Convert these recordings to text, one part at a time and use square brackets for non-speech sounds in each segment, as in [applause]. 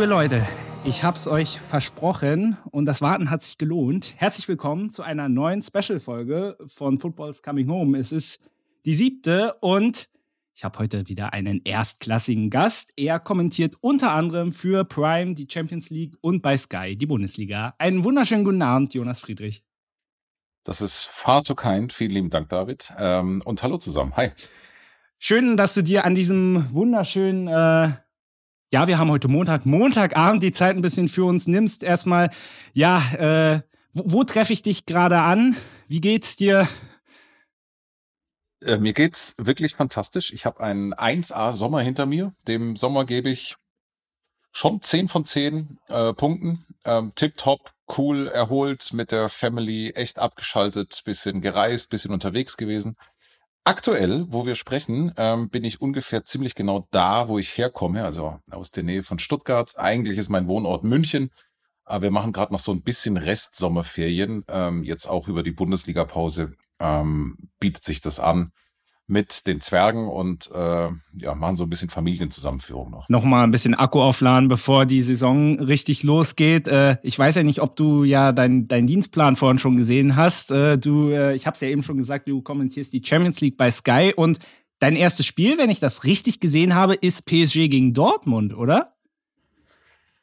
Liebe Leute, ich hab's euch versprochen und das Warten hat sich gelohnt. Herzlich willkommen zu einer neuen Special-Folge von Football's Coming Home. Es ist die siebte und ich habe heute wieder einen erstklassigen Gast. Er kommentiert unter anderem für Prime die Champions League und bei Sky die Bundesliga. Einen wunderschönen guten Abend, Jonas Friedrich. Das ist far too kind. Vielen lieben Dank, David. Ähm, und hallo zusammen. Hi. Schön, dass du dir an diesem wunderschönen, äh, ja, wir haben heute Montag, Montagabend die Zeit ein bisschen für uns nimmst. Erstmal, ja, äh, wo, wo treffe ich dich gerade an? Wie geht's dir? Äh, mir geht's wirklich fantastisch. Ich habe einen 1A Sommer hinter mir. Dem Sommer gebe ich schon 10 von 10 äh, Punkten. Ähm, tip top, cool, erholt, mit der Family, echt abgeschaltet, bisschen gereist, bisschen unterwegs gewesen. Aktuell, wo wir sprechen, ähm, bin ich ungefähr ziemlich genau da, wo ich herkomme, also aus der Nähe von Stuttgart. Eigentlich ist mein Wohnort München, aber wir machen gerade noch so ein bisschen Restsommerferien, ähm, jetzt auch über die Bundesliga-Pause ähm, bietet sich das an mit den Zwergen und äh, ja, machen so ein bisschen Familienzusammenführung noch. Nochmal ein bisschen Akku aufladen, bevor die Saison richtig losgeht. Äh, ich weiß ja nicht, ob du ja deinen dein Dienstplan vorhin schon gesehen hast. Äh, du, äh, ich habe es ja eben schon gesagt, du kommentierst die Champions League bei Sky und dein erstes Spiel, wenn ich das richtig gesehen habe, ist PSG gegen Dortmund, oder?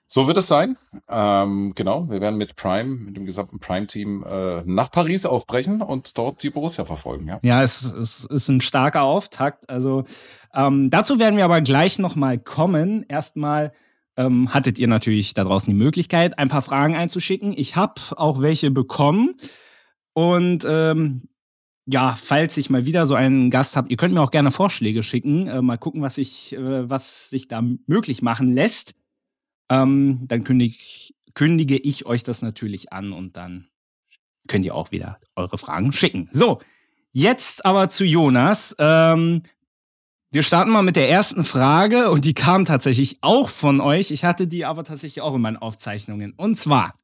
So wird es sein. Ähm, genau, wir werden mit Prime, mit dem gesamten Prime-Team äh, nach Paris aufbrechen und dort die Borussia verfolgen. Ja, ja es, es ist ein starker Auftakt. Also ähm, dazu werden wir aber gleich nochmal kommen. Erstmal ähm, hattet ihr natürlich da draußen die Möglichkeit, ein paar Fragen einzuschicken. Ich habe auch welche bekommen. Und ähm, ja, falls ich mal wieder so einen Gast habe, ihr könnt mir auch gerne Vorschläge schicken. Äh, mal gucken, was ich, äh, was sich da möglich machen lässt ähm, dann kündige, kündige ich euch das natürlich an und dann könnt ihr auch wieder eure Fragen schicken. So, jetzt aber zu Jonas. Ähm, wir starten mal mit der ersten Frage und die kam tatsächlich auch von euch. Ich hatte die aber tatsächlich auch in meinen Aufzeichnungen. Und zwar,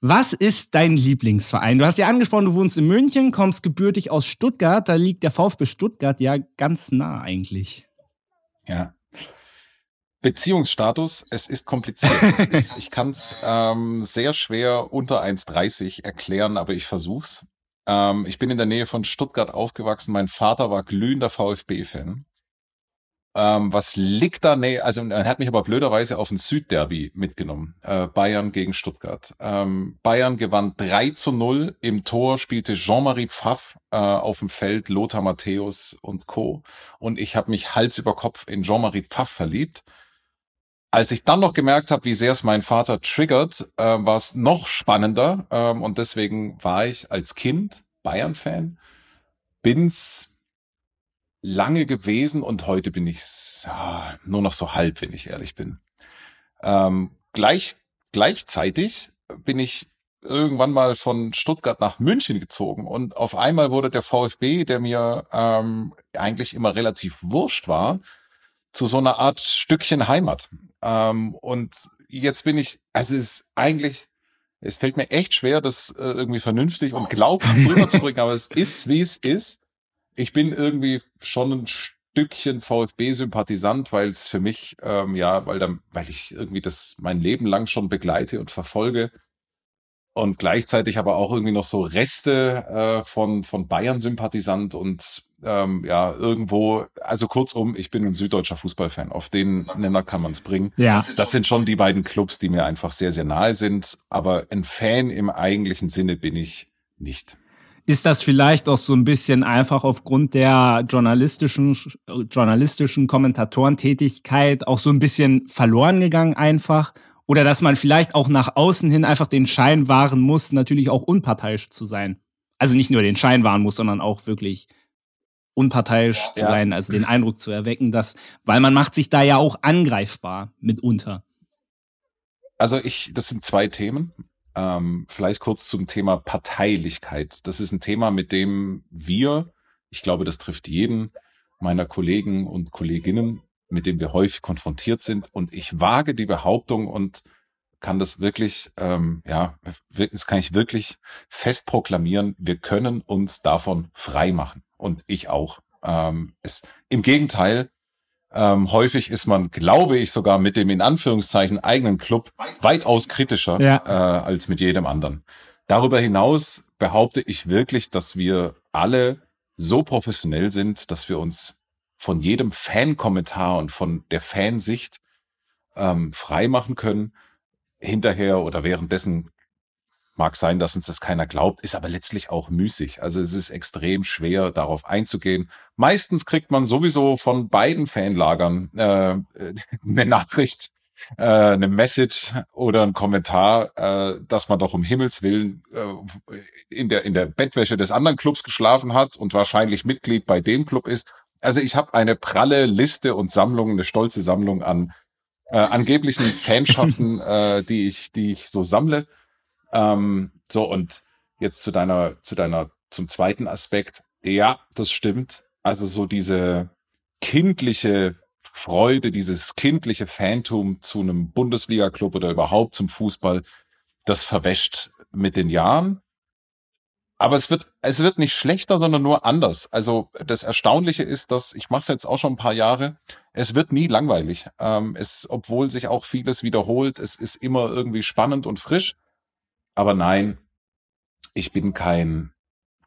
was ist dein Lieblingsverein? Du hast ja angesprochen, du wohnst in München, kommst gebürtig aus Stuttgart. Da liegt der VfB Stuttgart ja ganz nah eigentlich. Ja. Beziehungsstatus, es ist kompliziert. Es ist, ich kann es ähm, sehr schwer unter 1,30 erklären, aber ich versuch's. Ähm, ich bin in der Nähe von Stuttgart aufgewachsen. Mein Vater war glühender VfB-Fan. Ähm, was liegt da? Nee, also er hat mich aber blöderweise auf ein Südderby mitgenommen. Äh, Bayern gegen Stuttgart. Ähm, Bayern gewann 3 zu 0. Im Tor spielte Jean-Marie Pfaff äh, auf dem Feld, Lothar Matthäus und Co. Und ich habe mich Hals über Kopf in Jean-Marie Pfaff verliebt als ich dann noch gemerkt habe, wie sehr es mein Vater triggert, äh, war es noch spannender. Ähm, und deswegen war ich als Kind Bayern-Fan, bin's lange gewesen und heute bin ich ja, nur noch so halb, wenn ich ehrlich bin. Ähm, gleich, gleichzeitig bin ich irgendwann mal von Stuttgart nach München gezogen und auf einmal wurde der VfB, der mir ähm, eigentlich immer relativ wurscht war, zu so einer Art Stückchen Heimat. Ähm, und jetzt bin ich, also es ist eigentlich, es fällt mir echt schwer, das äh, irgendwie vernünftig und glaubhaft rüberzubringen, aber es ist, wie es ist. Ich bin irgendwie schon ein Stückchen VfB-Sympathisant, weil es für mich, ähm, ja, weil dann, weil ich irgendwie das mein Leben lang schon begleite und verfolge und gleichzeitig aber auch irgendwie noch so Reste äh, von von Bayern-Sympathisant und ähm, ja, irgendwo, also kurzum, ich bin ein süddeutscher Fußballfan. Auf den Nenner kann man es bringen. Ja. Das sind schon die beiden Clubs, die mir einfach sehr, sehr nahe sind. Aber ein Fan im eigentlichen Sinne bin ich nicht. Ist das vielleicht auch so ein bisschen einfach aufgrund der journalistischen, journalistischen Kommentatorentätigkeit auch so ein bisschen verloren gegangen einfach? Oder dass man vielleicht auch nach außen hin einfach den Schein wahren muss, natürlich auch unparteiisch zu sein? Also nicht nur den Schein wahren muss, sondern auch wirklich unparteiisch ja. zu sein, also den Eindruck zu erwecken, dass, weil man macht sich da ja auch angreifbar mitunter. Also ich, das sind zwei Themen. Ähm, vielleicht kurz zum Thema Parteilichkeit. Das ist ein Thema, mit dem wir, ich glaube, das trifft jeden meiner Kollegen und Kolleginnen, mit dem wir häufig konfrontiert sind. Und ich wage die Behauptung und kann das wirklich, ähm, ja, das kann ich wirklich fest proklamieren. Wir können uns davon frei machen und ich auch. Ähm, es, Im Gegenteil, Ähm, häufig ist man, glaube ich, sogar mit dem in Anführungszeichen eigenen Club weitaus kritischer ja. äh, als mit jedem anderen. Darüber hinaus behaupte ich wirklich, dass wir alle so professionell sind, dass wir uns von jedem Fan-Kommentar und von der Fansicht ähm, frei machen können. Hinterher oder währenddessen mag sein, dass uns das keiner glaubt, ist aber letztlich auch müßig. Also es ist extrem schwer, darauf einzugehen. Meistens kriegt man sowieso von beiden Fanlagern äh, [laughs] eine Nachricht, äh, eine Message oder ein Kommentar, äh, dass man doch um Himmels Willen äh, in der in der Bettwäsche des anderen Clubs geschlafen hat und wahrscheinlich Mitglied bei dem Club ist. Also ich habe eine pralle Liste und Sammlung, eine stolze Sammlung an äh, angeblichen [laughs] Fanschaften, äh, die ich, die ich so sammle. Ähm, so und jetzt zu deiner, zu deiner, zum zweiten Aspekt. Ja, das stimmt. Also so diese kindliche Freude, dieses kindliche Phantom zu einem Bundesliga-Club oder überhaupt zum Fußball, das verwäscht mit den Jahren. Aber es wird, es wird nicht schlechter, sondern nur anders. Also das Erstaunliche ist, dass ich mache es jetzt auch schon ein paar Jahre. Es wird nie langweilig. Ähm, es, obwohl sich auch vieles wiederholt, es ist immer irgendwie spannend und frisch. Aber nein, ich bin kein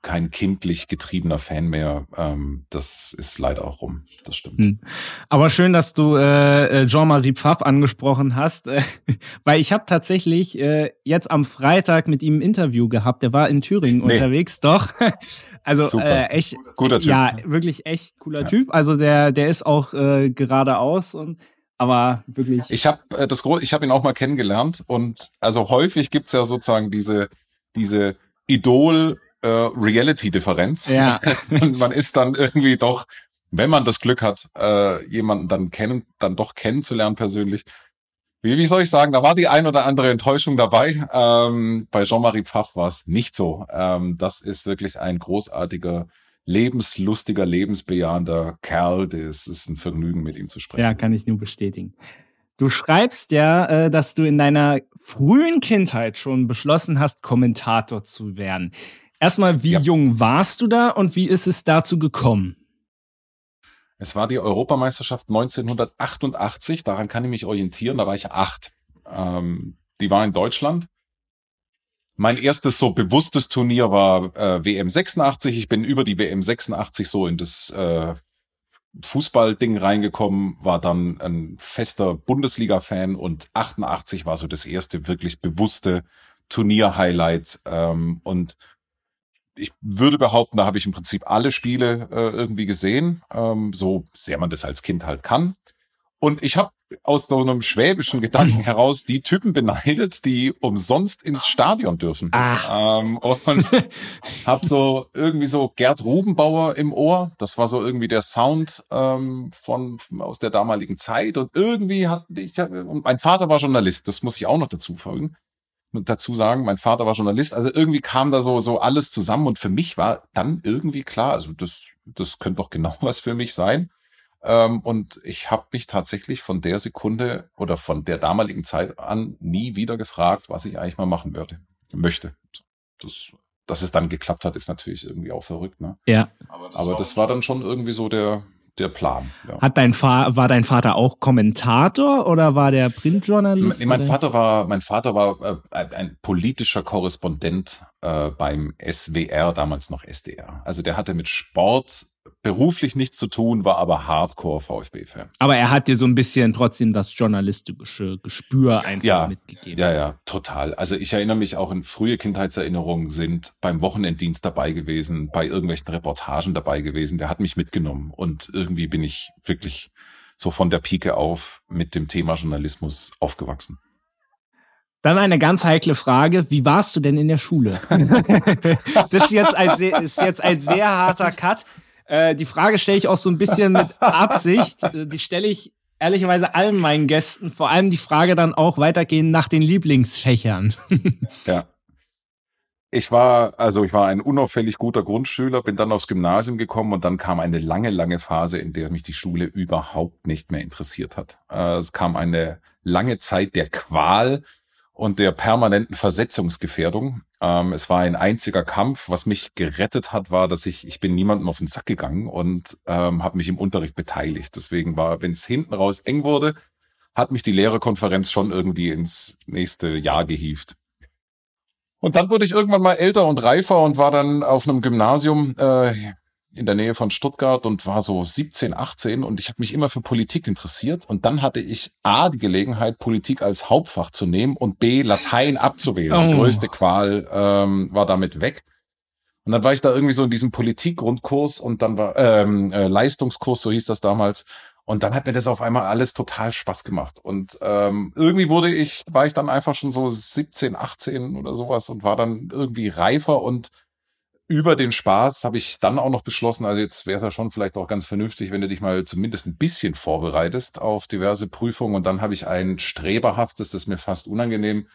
kein kindlich getriebener Fan mehr. Ähm, das ist leider auch rum. Das stimmt. Hm. Aber schön, dass du äh, äh Jean-Marie Pfaff angesprochen hast, äh, [laughs] weil ich habe tatsächlich äh, jetzt am Freitag mit ihm ein Interview gehabt. Der war in Thüringen nee. unterwegs, doch. [laughs] also äh, echt guter Typ. Ja, wirklich echt cooler ja. Typ. Also der der ist auch äh, geradeaus und aber wirklich. Ich habe äh, das ich habe ihn auch mal kennengelernt und also häufig gibt's ja sozusagen diese diese Idol äh, Reality-Differenz. Ja. [laughs] man ist dann irgendwie doch, wenn man das Glück hat, äh, jemanden dann kennen, dann doch kennenzulernen persönlich. Wie, wie soll ich sagen, da war die ein oder andere Enttäuschung dabei. Ähm, bei Jean-Marie Pfaff war es nicht so. Ähm, das ist wirklich ein großartiger, lebenslustiger, lebensbejahender Kerl. Das ist ein Vergnügen, mit ihm zu sprechen. Ja, kann ich nur bestätigen. Du schreibst ja, äh, dass du in deiner frühen Kindheit schon beschlossen hast, Kommentator zu werden. Erstmal, wie ja. jung warst du da und wie ist es dazu gekommen? Es war die Europameisterschaft 1988, daran kann ich mich orientieren, da war ich acht. Ähm, die war in Deutschland. Mein erstes so bewusstes Turnier war äh, WM 86. Ich bin über die WM 86 so in das äh, Fußballding reingekommen, war dann ein fester Bundesliga-Fan und 88 war so das erste wirklich bewusste Turnier-Highlight. Ähm, und ich würde behaupten, da habe ich im Prinzip alle Spiele äh, irgendwie gesehen, ähm, so sehr man das als Kind halt kann. Und ich habe aus so einem schwäbischen Gedanken [laughs] heraus die Typen beneidet, die umsonst ins Stadion dürfen. Ähm, und [laughs] habe so irgendwie so Gerd Rubenbauer im Ohr. Das war so irgendwie der Sound ähm, von aus der damaligen Zeit. Und irgendwie hat ich und mein Vater war Journalist. Das muss ich auch noch dazu folgen dazu sagen, mein Vater war Journalist, also irgendwie kam da so so alles zusammen und für mich war dann irgendwie klar, also das das könnte doch genau [laughs] was für mich sein. Ähm, und ich habe mich tatsächlich von der Sekunde oder von der damaligen Zeit an nie wieder gefragt, was ich eigentlich mal machen würde, möchte. Das, dass es dann geklappt hat, ist natürlich irgendwie auch verrückt, ne? Ja. Aber das, Aber das war dann schon irgendwie so der der Plan. Ja. Hat dein Fa war dein Vater auch Kommentator oder war der Printjournalist? Nee, mein Vater war mein Vater war äh, ein politischer Korrespondent äh, beim SWR damals noch SDR. Also der hatte mit Sport beruflich nichts zu tun, war aber Hardcore VfB-Fan. Aber er hat dir so ein bisschen trotzdem das journalistische Gespür einfach ja, mitgegeben. Ja, ja, total. Also ich erinnere mich auch in frühe Kindheitserinnerungen sind beim Wochenenddienst dabei gewesen, bei irgendwelchen Reportagen dabei gewesen. Der hat mich mitgenommen und irgendwie bin ich wirklich so von der Pike auf mit dem Thema Journalismus aufgewachsen. Dann eine ganz heikle Frage. Wie warst du denn in der Schule? [laughs] das ist jetzt ein sehr, ist jetzt ein sehr harter Cut. Äh, die Frage stelle ich auch so ein bisschen mit [laughs] Absicht. Äh, die stelle ich ehrlicherweise allen meinen Gästen. Vor allem die Frage dann auch weitergehend nach den Lieblingsfächern. [laughs] ja. Ich war, also ich war ein unauffällig guter Grundschüler, bin dann aufs Gymnasium gekommen und dann kam eine lange, lange Phase, in der mich die Schule überhaupt nicht mehr interessiert hat. Äh, es kam eine lange Zeit der Qual und der permanenten Versetzungsgefährdung. Ähm, es war ein einziger Kampf. Was mich gerettet hat, war, dass ich, ich bin niemandem auf den Sack gegangen und ähm, habe mich im Unterricht beteiligt. Deswegen war, wenn es hinten raus eng wurde, hat mich die Lehrerkonferenz schon irgendwie ins nächste Jahr gehievt. Und dann wurde ich irgendwann mal älter und reifer und war dann auf einem Gymnasium äh, in der Nähe von Stuttgart und war so 17, 18 und ich habe mich immer für Politik interessiert und dann hatte ich A die Gelegenheit, Politik als Hauptfach zu nehmen und B Latein abzuwählen. Oh. Die größte Qual ähm, war damit weg. Und dann war ich da irgendwie so in diesem Politikgrundkurs und dann war ähm, äh, Leistungskurs, so hieß das damals. Und dann hat mir das auf einmal alles total Spaß gemacht. Und ähm, irgendwie wurde ich, war ich dann einfach schon so 17, 18 oder sowas und war dann irgendwie reifer und über den Spaß habe ich dann auch noch beschlossen, also jetzt wäre es ja schon vielleicht auch ganz vernünftig, wenn du dich mal zumindest ein bisschen vorbereitest auf diverse Prüfungen. Und dann habe ich ein streberhaftes, das ist mir fast unangenehm,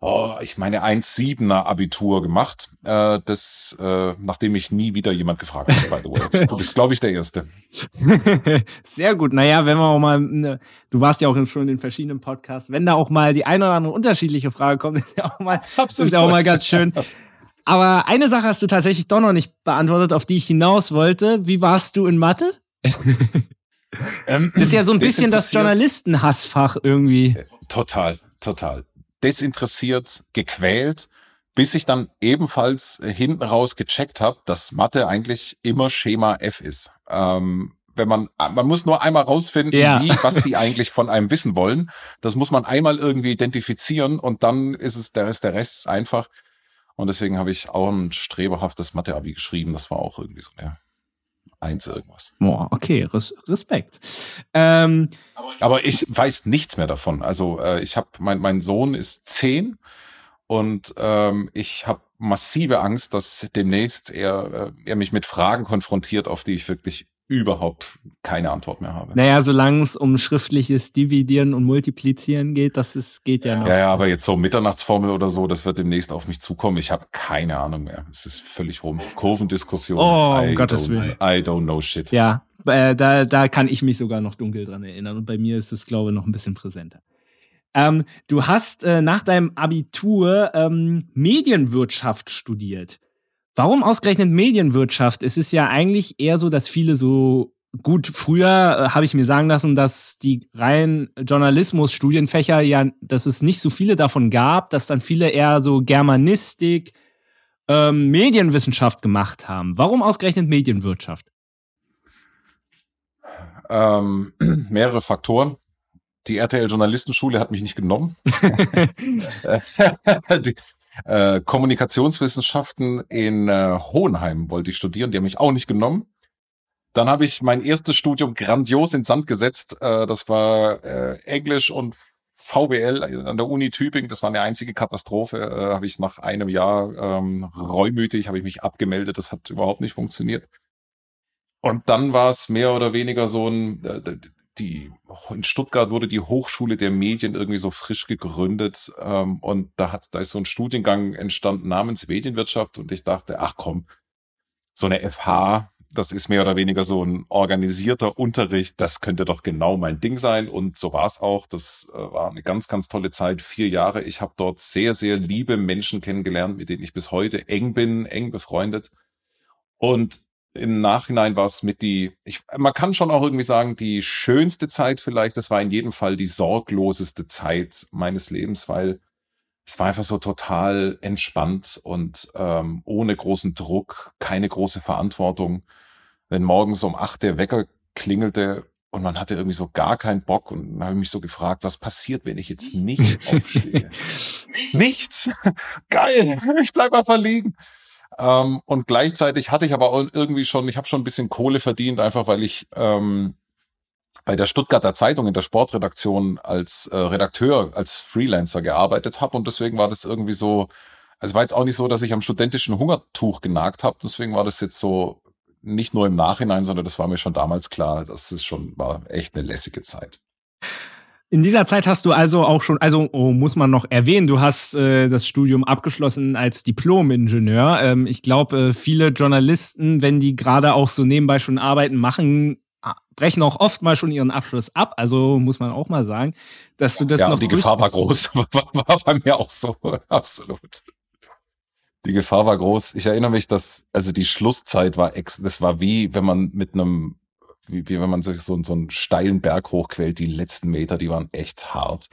oh, ich meine 1,7er Abitur gemacht. Äh, das, äh, nachdem ich nie wieder jemand gefragt habe, by the way. [laughs] Du bist, glaube ich, der Erste. [laughs] Sehr gut. Naja, wenn wir auch mal, ne, du warst ja auch schon in verschiedenen Podcasts, wenn da auch mal die eine oder andere unterschiedliche Frage kommt, [laughs] ist ja auch mal, ist ja auch mal ganz schön. Aber eine Sache hast du tatsächlich doch noch nicht beantwortet, auf die ich hinaus wollte. Wie warst du in Mathe? [laughs] Ähm, das ist ja so ein bisschen das Journalistenhassfach irgendwie. Total, total. Desinteressiert, gequält, bis ich dann ebenfalls hinten raus gecheckt habe, dass Mathe eigentlich immer Schema F ist. Ähm, wenn man, man muss nur einmal rausfinden, ja. wie, was die [laughs] eigentlich von einem wissen wollen. Das muss man einmal irgendwie identifizieren und dann ist es der Rest, der Rest einfach. Und deswegen habe ich auch ein streberhaftes Mathe-Abi geschrieben. Das war auch irgendwie so eine Eins irgendwas. Boah, okay, Res Respekt. Ähm, aber ich weiß nichts mehr davon. Also äh, ich habe, mein, mein Sohn ist zehn und ähm, ich habe massive Angst, dass demnächst er, äh, er mich mit Fragen konfrontiert, auf die ich wirklich überhaupt keine Antwort mehr habe. Naja, solange es um schriftliches Dividieren und Multiplizieren geht, das ist, geht ja noch. Ja, ja, aber jetzt so Mitternachtsformel oder so, das wird demnächst auf mich zukommen. Ich habe keine Ahnung mehr. Es ist völlig rum. Kurvendiskussion. Oh, um Gottes Willen. I don't know shit. Ja, äh, da, da kann ich mich sogar noch dunkel dran erinnern. Und bei mir ist es, glaube ich, noch ein bisschen präsenter. Ähm, du hast äh, nach deinem Abitur ähm, Medienwirtschaft studiert. Warum ausgerechnet Medienwirtschaft? Es ist ja eigentlich eher so, dass viele so gut früher äh, habe ich mir sagen lassen, dass die rein Journalismus-Studienfächer ja, dass es nicht so viele davon gab, dass dann viele eher so Germanistik, ähm, Medienwissenschaft gemacht haben. Warum ausgerechnet Medienwirtschaft? Ähm, [clears throat] mehrere Faktoren. Die RTL Journalistenschule hat mich nicht genommen. [laughs] [laughs] die, äh, Kommunikationswissenschaften in äh, Hohenheim wollte ich studieren, die haben mich auch nicht genommen. Dann habe ich mein erstes Studium grandios in Sand gesetzt. Äh, das war äh, Englisch und VWL an der Uni Tübingen. Das war eine einzige Katastrophe. Äh, habe ich nach einem Jahr ähm, reumütig, habe ich mich abgemeldet. Das hat überhaupt nicht funktioniert. Und dann war es mehr oder weniger so ein, äh, die in Stuttgart wurde die Hochschule der Medien irgendwie so frisch gegründet ähm, und da hat da ist so ein Studiengang entstanden namens Medienwirtschaft und ich dachte, ach komm, so eine FH, das ist mehr oder weniger so ein organisierter Unterricht, das könnte doch genau mein Ding sein und so war es auch. Das äh, war eine ganz, ganz tolle Zeit, vier Jahre. Ich habe dort sehr, sehr liebe Menschen kennengelernt, mit denen ich bis heute eng bin, eng befreundet. Und im Nachhinein war es mit die, ich, man kann schon auch irgendwie sagen, die schönste Zeit vielleicht, das war in jedem Fall die sorgloseste Zeit meines Lebens, weil es war einfach so total entspannt und ähm, ohne großen Druck, keine große Verantwortung. Wenn morgens um acht der Wecker klingelte und man hatte irgendwie so gar keinen Bock und dann habe ich mich so gefragt, was passiert, wenn ich jetzt nicht [laughs] aufstehe? Nichts. Geil. Ich bleib einfach liegen. Ähm, und gleichzeitig hatte ich aber auch irgendwie schon, ich habe schon ein bisschen Kohle verdient, einfach weil ich ähm, bei der Stuttgarter Zeitung in der Sportredaktion als äh, Redakteur, als Freelancer gearbeitet habe. Und deswegen war das irgendwie so, also war jetzt auch nicht so, dass ich am studentischen Hungertuch genagt habe. Deswegen war das jetzt so nicht nur im Nachhinein, sondern das war mir schon damals klar. Das ist schon, war echt eine lässige Zeit. In dieser Zeit hast du also auch schon, also oh, muss man noch erwähnen, du hast äh, das Studium abgeschlossen als Diplom-Ingenieur. Ähm, ich glaube, äh, viele Journalisten, wenn die gerade auch so nebenbei schon arbeiten, machen brechen auch oft mal schon ihren Abschluss ab. Also muss man auch mal sagen, dass du das ja, noch. Die Gefahr war groß, [laughs] war bei mir auch so, [laughs] absolut. Die Gefahr war groß. Ich erinnere mich, dass, also die Schlusszeit war ex, das war wie, wenn man mit einem, wie, wie wenn man sich so, so einen steilen Berg hochquält. Die letzten Meter, die waren echt hart.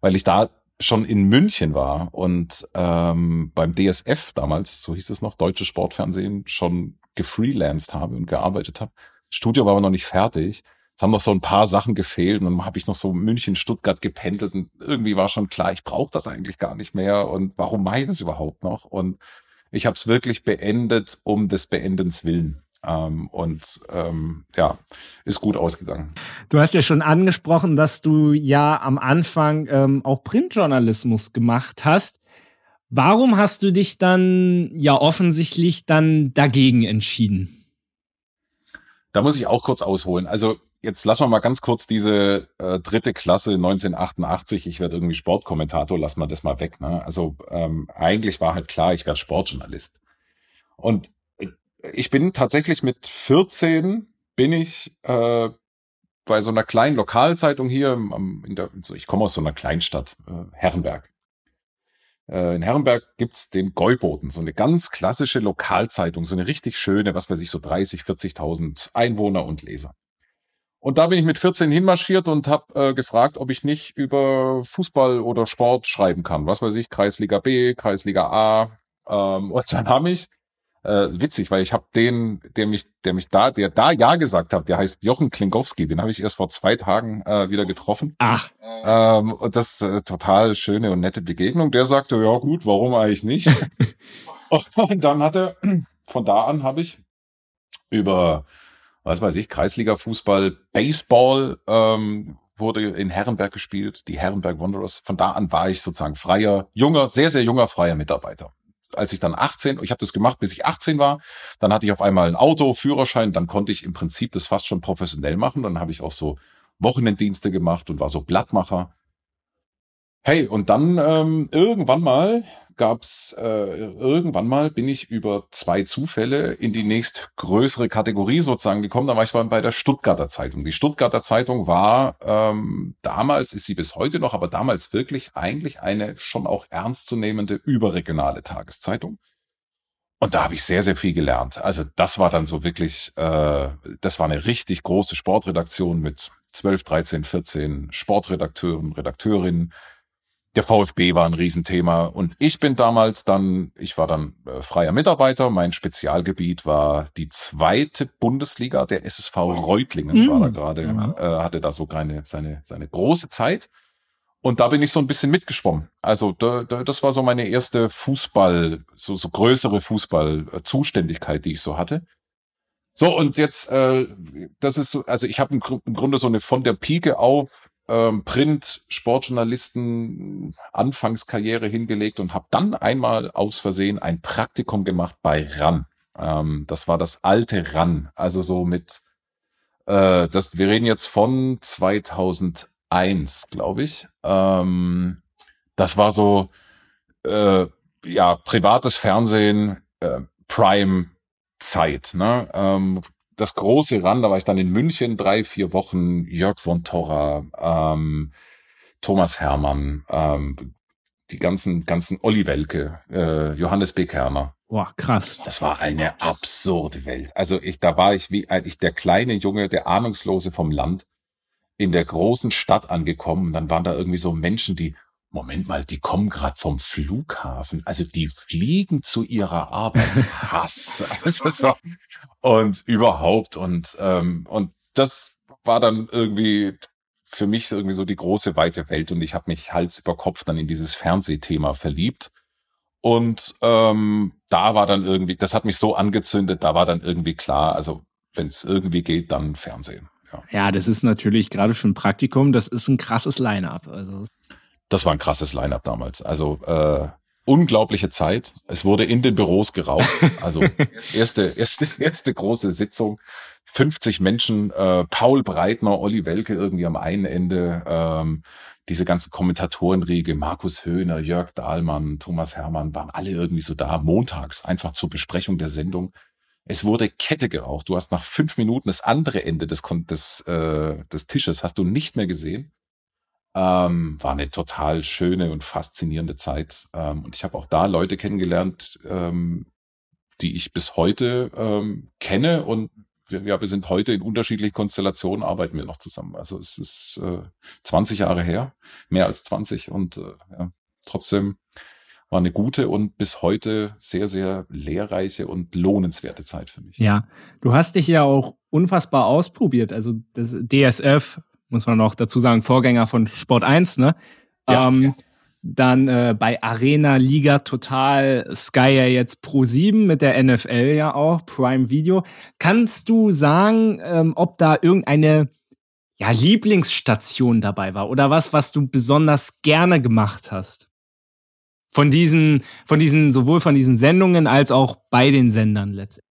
Weil ich da schon in München war und ähm, beim DSF damals, so hieß es noch, Deutsche Sportfernsehen, schon gefreelanced habe und gearbeitet habe. Studio war aber noch nicht fertig. Es haben noch so ein paar Sachen gefehlt und dann habe ich noch so München, Stuttgart gependelt und irgendwie war schon klar, ich brauche das eigentlich gar nicht mehr und warum mache ich das überhaupt noch? Und ich habe es wirklich beendet um des Beendens willen. Ähm, und ähm, ja, ist gut ausgegangen. Du hast ja schon angesprochen, dass du ja am Anfang ähm, auch Printjournalismus gemacht hast. Warum hast du dich dann ja offensichtlich dann dagegen entschieden? Da muss ich auch kurz ausholen. Also jetzt lassen wir mal ganz kurz diese äh, dritte Klasse 1988, ich werde irgendwie Sportkommentator, lassen wir das mal weg. Ne? Also ähm, eigentlich war halt klar, ich werde Sportjournalist. Und ich bin tatsächlich mit 14 bin ich äh, bei so einer kleinen Lokalzeitung hier, am, in der, ich komme aus so einer Kleinstadt, äh, Herrenberg. Äh, in Herrenberg gibt's den Gäuboten, so eine ganz klassische Lokalzeitung, so eine richtig schöne, was weiß ich, so 30, 40.000 Einwohner und Leser. Und da bin ich mit 14 hinmarschiert und habe äh, gefragt, ob ich nicht über Fußball oder Sport schreiben kann. Was weiß ich, Kreisliga B, Kreisliga A. Ähm, und dann habe ich äh, witzig, weil ich habe den, der mich, der mich da, der da ja gesagt hat, der heißt Jochen Klinkowski, den habe ich erst vor zwei Tagen äh, wieder getroffen. Ach. Ähm, und das äh, total schöne und nette Begegnung. Der sagte, ja gut, warum eigentlich nicht? [laughs] und dann hatte, [clears throat] von da an habe ich über, was weiß ich, Kreisliga-Fußball, Baseball, ähm, wurde in Herrenberg gespielt, die Herrenberg Wanderers. Von da an war ich sozusagen freier, junger, sehr, sehr junger freier Mitarbeiter als ich dann 18, ich habe das gemacht, bis ich 18 war, dann hatte ich auf einmal ein Auto, Führerschein, dann konnte ich im Prinzip das fast schon professionell machen. Dann habe ich auch so Wochenenddienste gemacht und war so Blattmacher. Hey, und dann ähm, irgendwann mal gab's äh, irgendwann mal bin ich über zwei Zufälle in die nächstgrößere Kategorie sozusagen gekommen. Da war ich bei der Stuttgarter Zeitung. Die Stuttgarter Zeitung war ähm, damals, ist sie bis heute noch, aber damals wirklich eigentlich eine schon auch ernstzunehmende überregionale Tageszeitung. Und da habe ich sehr, sehr viel gelernt. Also das war dann so wirklich, äh, das war eine richtig große Sportredaktion mit 12, 13, 14 Sportredakteuren, Redakteurinnen der VfB war ein Riesenthema und ich bin damals dann, ich war dann äh, freier Mitarbeiter. Mein Spezialgebiet war die zweite Bundesliga, der SSV Reutlingen mhm. war da gerade, ja. äh, hatte da so eine, seine, seine große Zeit. Und da bin ich so ein bisschen mitgeschwommen. Also da, da, das war so meine erste Fußball, so, so größere Fußballzuständigkeit, die ich so hatte. So, und jetzt, äh, das ist so, also ich habe im, im Grunde so eine von der Pike auf ähm, Print-Sportjournalisten Anfangskarriere hingelegt und habe dann einmal aus Versehen ein Praktikum gemacht bei RAN. Ähm, das war das alte RAN, also so mit, äh, das, wir reden jetzt von 2001, glaube ich. Ähm, das war so, äh, ja, privates Fernsehen, äh, Prime Zeit, ne? Ähm, das große Ran, da war ich dann in München drei, vier Wochen, Jörg von Torra, ähm, Thomas Hermann, ähm, die ganzen, ganzen Olli Welke, äh, Johannes B. Kerner. Boah, krass. Das war eine absurde Welt. Also ich, da war ich wie eigentlich der kleine Junge, der Ahnungslose vom Land in der großen Stadt angekommen. Dann waren da irgendwie so Menschen, die Moment mal, die kommen gerade vom Flughafen. Also die fliegen zu ihrer Arbeit. [laughs] Hass. Also so. Und überhaupt. Und, ähm, und das war dann irgendwie für mich irgendwie so die große weite Welt. Und ich habe mich Hals über Kopf dann in dieses Fernsehthema verliebt. Und ähm, da war dann irgendwie, das hat mich so angezündet, da war dann irgendwie klar, also wenn es irgendwie geht, dann Fernsehen. Ja. ja, das ist natürlich gerade für ein Praktikum, das ist ein krasses Line-up. Also das war ein krasses Line-up damals. Also äh, unglaubliche Zeit. Es wurde in den Büros geraucht. Also [laughs] erste, erste, erste große Sitzung. 50 Menschen, äh, Paul Breitner, Olli Welke irgendwie am einen Ende, ähm, diese ganzen Kommentatorenriege, Markus Höhner, Jörg Dahlmann, Thomas Hermann, waren alle irgendwie so da, montags, einfach zur Besprechung der Sendung. Es wurde Kette geraucht. Du hast nach fünf Minuten das andere Ende des, des, äh, des Tisches hast du nicht mehr gesehen. Ähm, war eine total schöne und faszinierende Zeit. Ähm, und ich habe auch da Leute kennengelernt, ähm, die ich bis heute ähm, kenne und wir, ja, wir sind heute in unterschiedlichen Konstellationen, arbeiten wir noch zusammen. Also es ist äh, 20 Jahre her, mehr als 20 und äh, ja, trotzdem war eine gute und bis heute sehr, sehr lehrreiche und lohnenswerte Zeit für mich. Ja, du hast dich ja auch unfassbar ausprobiert. Also das DSF, muss man noch dazu sagen, Vorgänger von Sport 1, ne? Ja, ähm, ja. Dann äh, bei Arena, Liga Total, Sky ja jetzt Pro 7 mit der NFL ja auch, Prime Video. Kannst du sagen, ähm, ob da irgendeine ja, Lieblingsstation dabei war oder was, was du besonders gerne gemacht hast? Von diesen, von diesen, sowohl von diesen Sendungen als auch bei den Sendern letztendlich.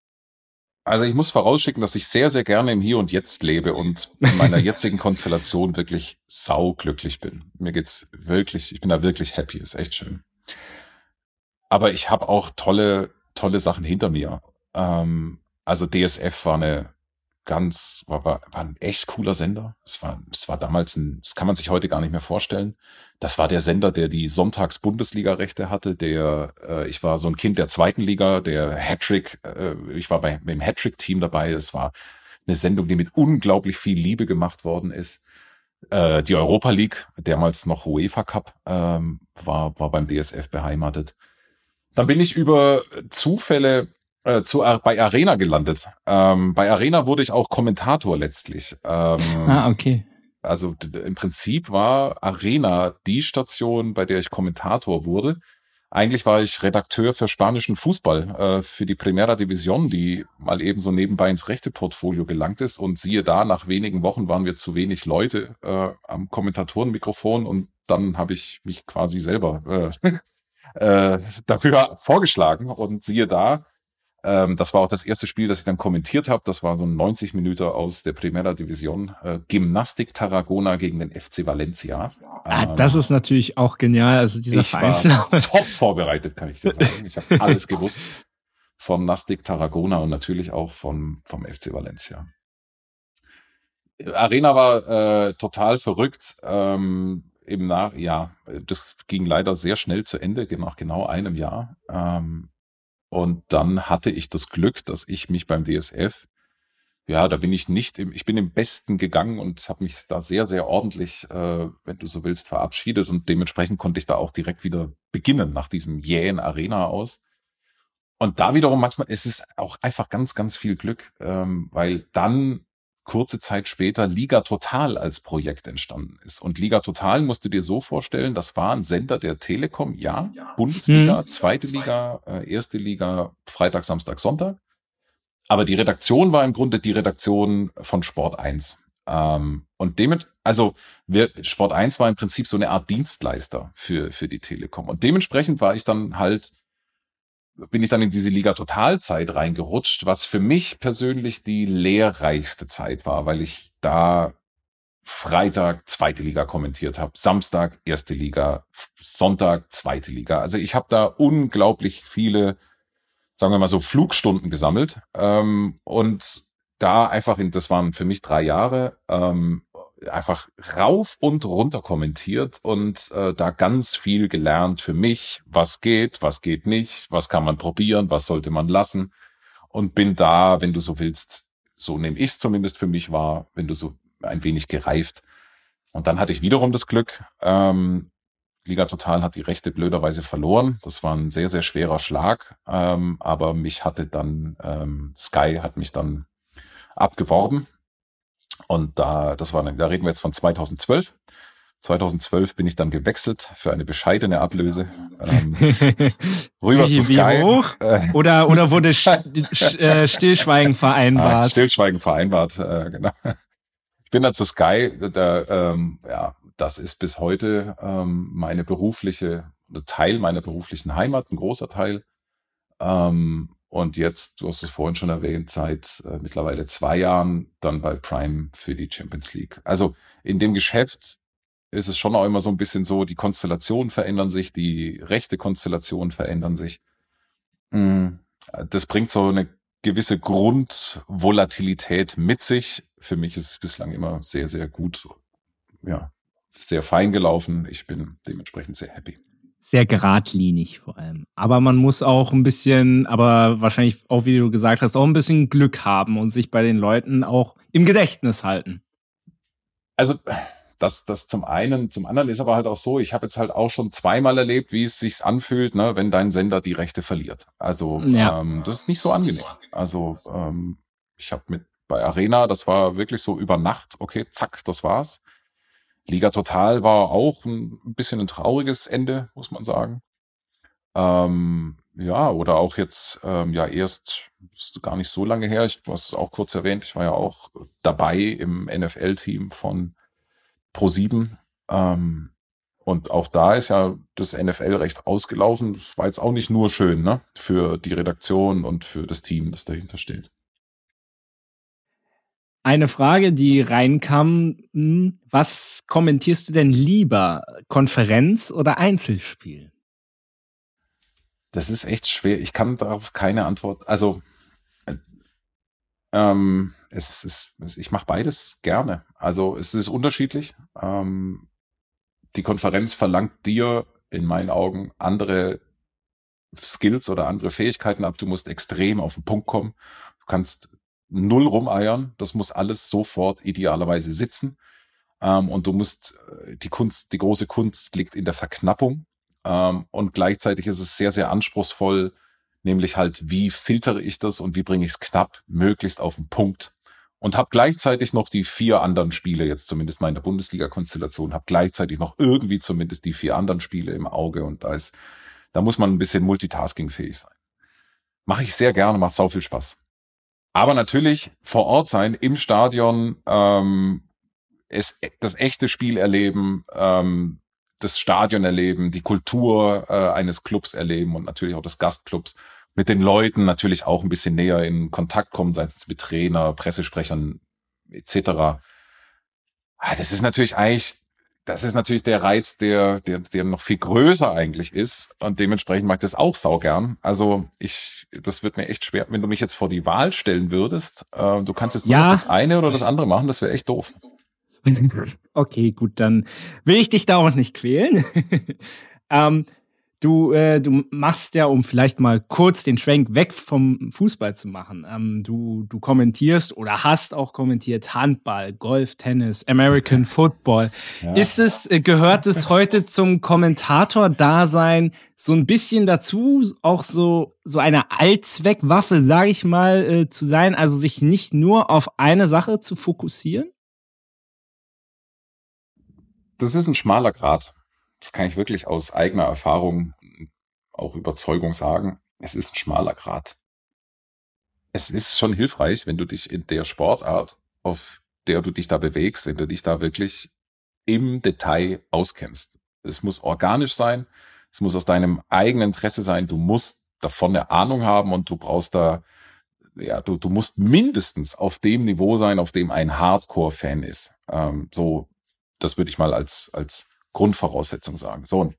Also ich muss vorausschicken, dass ich sehr, sehr gerne im Hier und Jetzt lebe und in meiner [laughs] jetzigen Konstellation wirklich sauglücklich bin. Mir geht's wirklich, ich bin da wirklich happy, ist echt schön. Aber ich habe auch tolle, tolle Sachen hinter mir. Ähm, also DSF war eine ganz, war, war, war ein echt cooler Sender. Es war, es war damals ein, das kann man sich heute gar nicht mehr vorstellen. Das war der Sender, der die Sonntags-Bundesliga-Rechte hatte. Der, äh, ich war so ein Kind der zweiten Liga, der Hattrick, äh, ich war bei dem Hattrick-Team dabei. Es war eine Sendung, die mit unglaublich viel Liebe gemacht worden ist. Äh, die Europa League, damals noch UEFA Cup, ähm, war, war beim DSF beheimatet. Dann bin ich über Zufälle äh, zu, bei Arena gelandet. Ähm, bei Arena wurde ich auch Kommentator letztlich. Ähm, ah, okay. Also im Prinzip war Arena die Station, bei der ich Kommentator wurde. Eigentlich war ich Redakteur für spanischen Fußball, äh, für die Primera Division, die mal eben so nebenbei ins rechte Portfolio gelangt ist. Und siehe da, nach wenigen Wochen waren wir zu wenig Leute äh, am Kommentatorenmikrofon und dann habe ich mich quasi selber äh, [laughs] äh, dafür vorgeschlagen. Und siehe da, ähm, das war auch das erste Spiel, das ich dann kommentiert habe. Das war so ein 90 Minuten aus der Primera Division. Äh, Gymnastik Tarragona gegen den FC Valencia. Ah, ähm, das ist natürlich auch genial. Also dieser ich Vereinsname. War [laughs] top vorbereitet, kann ich dir sagen. Ich habe alles gewusst von Nastic Tarragona und natürlich auch vom, vom FC Valencia. Arena war äh, total verrückt. Ähm, im Nach ja, das ging leider sehr schnell zu Ende, nach genau einem Jahr. Ähm, und dann hatte ich das Glück, dass ich mich beim DSF, ja, da bin ich nicht im, ich bin im Besten gegangen und habe mich da sehr, sehr ordentlich, äh, wenn du so willst, verabschiedet. Und dementsprechend konnte ich da auch direkt wieder beginnen nach diesem jähen Arena aus. Und da wiederum manchmal ist es auch einfach ganz, ganz viel Glück, ähm, weil dann kurze Zeit später Liga Total als Projekt entstanden ist. Und Liga Total musst du dir so vorstellen, das war ein Sender der Telekom, ja, Bundesliga, hm. zweite Liga, äh, erste Liga, Freitag, Samstag, Sonntag. Aber die Redaktion war im Grunde die Redaktion von Sport 1. Ähm, und damit, also wir, Sport 1 war im Prinzip so eine Art Dienstleister für, für die Telekom. Und dementsprechend war ich dann halt bin ich dann in diese Liga Totalzeit reingerutscht, was für mich persönlich die lehrreichste Zeit war, weil ich da Freitag zweite Liga kommentiert habe, Samstag erste Liga, Sonntag zweite Liga. Also ich habe da unglaublich viele, sagen wir mal so, Flugstunden gesammelt ähm, und da einfach, in, das waren für mich drei Jahre, ähm, einfach rauf und runter kommentiert und äh, da ganz viel gelernt für mich, was geht, was geht nicht, was kann man probieren, was sollte man lassen und bin da, wenn du so willst, so nehme ich es zumindest für mich wahr, wenn du so ein wenig gereift. Und dann hatte ich wiederum das Glück, ähm, Liga Total hat die Rechte blöderweise verloren. Das war ein sehr, sehr schwerer Schlag. Ähm, aber mich hatte dann, ähm, Sky hat mich dann abgeworben und da, das war, da reden wir jetzt von 2012. 2012 bin ich dann gewechselt für eine bescheidene Ablöse ähm, [laughs] rüber wie, zu Sky. Wie hoch? Äh, oder oder wurde [laughs] äh, Stillschweigen vereinbart? Ah, Stillschweigen vereinbart, äh, genau. Ich bin dann zu Sky. Da, ähm, ja, das ist bis heute ähm, meine berufliche Teil meiner beruflichen Heimat, ein großer Teil. Ähm, und jetzt, du hast es vorhin schon erwähnt, seit äh, mittlerweile zwei Jahren dann bei Prime für die Champions League. Also in dem Geschäft ist es schon auch immer so ein bisschen so, die Konstellationen verändern sich, die rechte Konstellationen verändern sich. Mm, das bringt so eine gewisse Grundvolatilität mit sich. Für mich ist es bislang immer sehr, sehr gut, ja, sehr fein gelaufen. Ich bin dementsprechend sehr happy. Sehr geradlinig vor allem. Aber man muss auch ein bisschen, aber wahrscheinlich auch, wie du gesagt hast, auch ein bisschen Glück haben und sich bei den Leuten auch im Gedächtnis halten. Also das, das zum einen, zum anderen ist aber halt auch so, ich habe jetzt halt auch schon zweimal erlebt, wie es sich anfühlt, ne, wenn dein Sender die Rechte verliert. Also ja. ähm, das ist nicht so angenehm. Also ähm, ich habe mit bei Arena, das war wirklich so über Nacht, okay, zack, das war's. Liga Total war auch ein bisschen ein trauriges Ende, muss man sagen. Ähm, ja, oder auch jetzt, ähm, ja, erst, ist gar nicht so lange her, ich was auch kurz erwähnt, ich war ja auch dabei im NFL-Team von Pro7. Ähm, und auch da ist ja das NFL-Recht ausgelaufen. Das war jetzt auch nicht nur schön, ne? Für die Redaktion und für das Team, das dahinter steht. Eine Frage, die reinkam, hm, was kommentierst du denn lieber? Konferenz oder Einzelspiel? Das ist echt schwer. Ich kann darauf keine Antwort. Also ähm, es, ist, ich mache beides gerne. Also es ist unterschiedlich. Ähm, die Konferenz verlangt dir in meinen Augen andere Skills oder andere Fähigkeiten ab. Du musst extrem auf den Punkt kommen. Du kannst null rumeiern. Das muss alles sofort idealerweise sitzen. Ähm, und du musst, äh, die Kunst, die große Kunst liegt in der Verknappung. Ähm, und gleichzeitig ist es sehr, sehr anspruchsvoll, nämlich halt, wie filtere ich das und wie bringe ich es knapp, möglichst auf den Punkt. Und habe gleichzeitig noch die vier anderen Spiele, jetzt zumindest mal in der Bundesliga-Konstellation, habe gleichzeitig noch irgendwie zumindest die vier anderen Spiele im Auge und da ist, da muss man ein bisschen multitaskingfähig sein. Mache ich sehr gerne, macht sau viel Spaß. Aber natürlich vor Ort sein, im Stadion, ähm, es, das echte Spiel erleben, ähm, das Stadion erleben, die Kultur äh, eines Clubs erleben und natürlich auch des Gastclubs mit den Leuten natürlich auch ein bisschen näher in Kontakt kommen, sei es mit Trainer, Pressesprechern etc. Ah, das ist natürlich eigentlich, das ist natürlich der Reiz, der, der, der noch viel größer eigentlich ist und dementsprechend mag ich das auch saugern. Also ich, das wird mir echt schwer, wenn du mich jetzt vor die Wahl stellen würdest. Äh, du kannst jetzt nur ja. das eine oder das andere machen, das wäre echt doof. [laughs] okay, gut, dann will ich dich da auch nicht quälen. [laughs] ähm, Du, äh, du machst ja, um vielleicht mal kurz den Schwenk weg vom Fußball zu machen. Ähm, du, du kommentierst oder hast auch kommentiert Handball, Golf, Tennis, American Football. Ja. Ist es, äh, gehört es heute zum Kommentator-Dasein so ein bisschen dazu, auch so, so eine Allzweckwaffe, sage ich mal, äh, zu sein, also sich nicht nur auf eine Sache zu fokussieren? Das ist ein schmaler Grad das kann ich wirklich aus eigener Erfahrung, auch Überzeugung sagen, es ist ein schmaler Grat. Es ist schon hilfreich, wenn du dich in der Sportart, auf der du dich da bewegst, wenn du dich da wirklich im Detail auskennst. Es muss organisch sein, es muss aus deinem eigenen Interesse sein, du musst davon eine Ahnung haben und du brauchst da, ja, du, du musst mindestens auf dem Niveau sein, auf dem ein Hardcore-Fan ist. Ähm, so, das würde ich mal als, als Grundvoraussetzung sagen. So,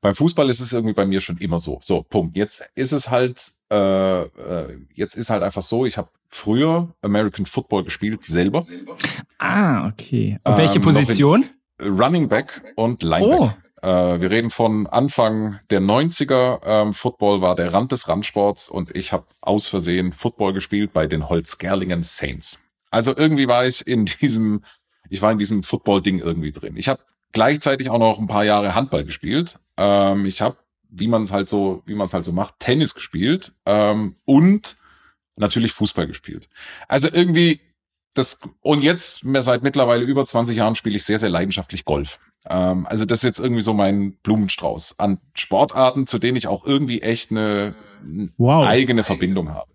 beim Fußball ist es irgendwie bei mir schon immer so. So, Punkt. Jetzt ist es halt, äh, äh, jetzt ist halt einfach so, ich habe früher American Football gespielt, selber. Ah, okay. Und welche ähm, Position? Running Back und Linebacker. Oh. Äh, wir reden von Anfang der 90er. Ähm, Football war der Rand des Randsports und ich habe aus Versehen Football gespielt bei den Holzgerlingen Saints. Also irgendwie war ich in diesem, ich war in diesem Football-Ding irgendwie drin. Ich habe gleichzeitig auch noch ein paar Jahre Handball gespielt. Ähm, ich habe, wie man es halt so, wie man es halt so macht, Tennis gespielt ähm, und natürlich Fußball gespielt. Also irgendwie das und jetzt seit mittlerweile über 20 Jahren spiele ich sehr sehr leidenschaftlich Golf. Ähm, also das ist jetzt irgendwie so mein Blumenstrauß an Sportarten, zu denen ich auch irgendwie echt eine wow. eigene Verbindung habe.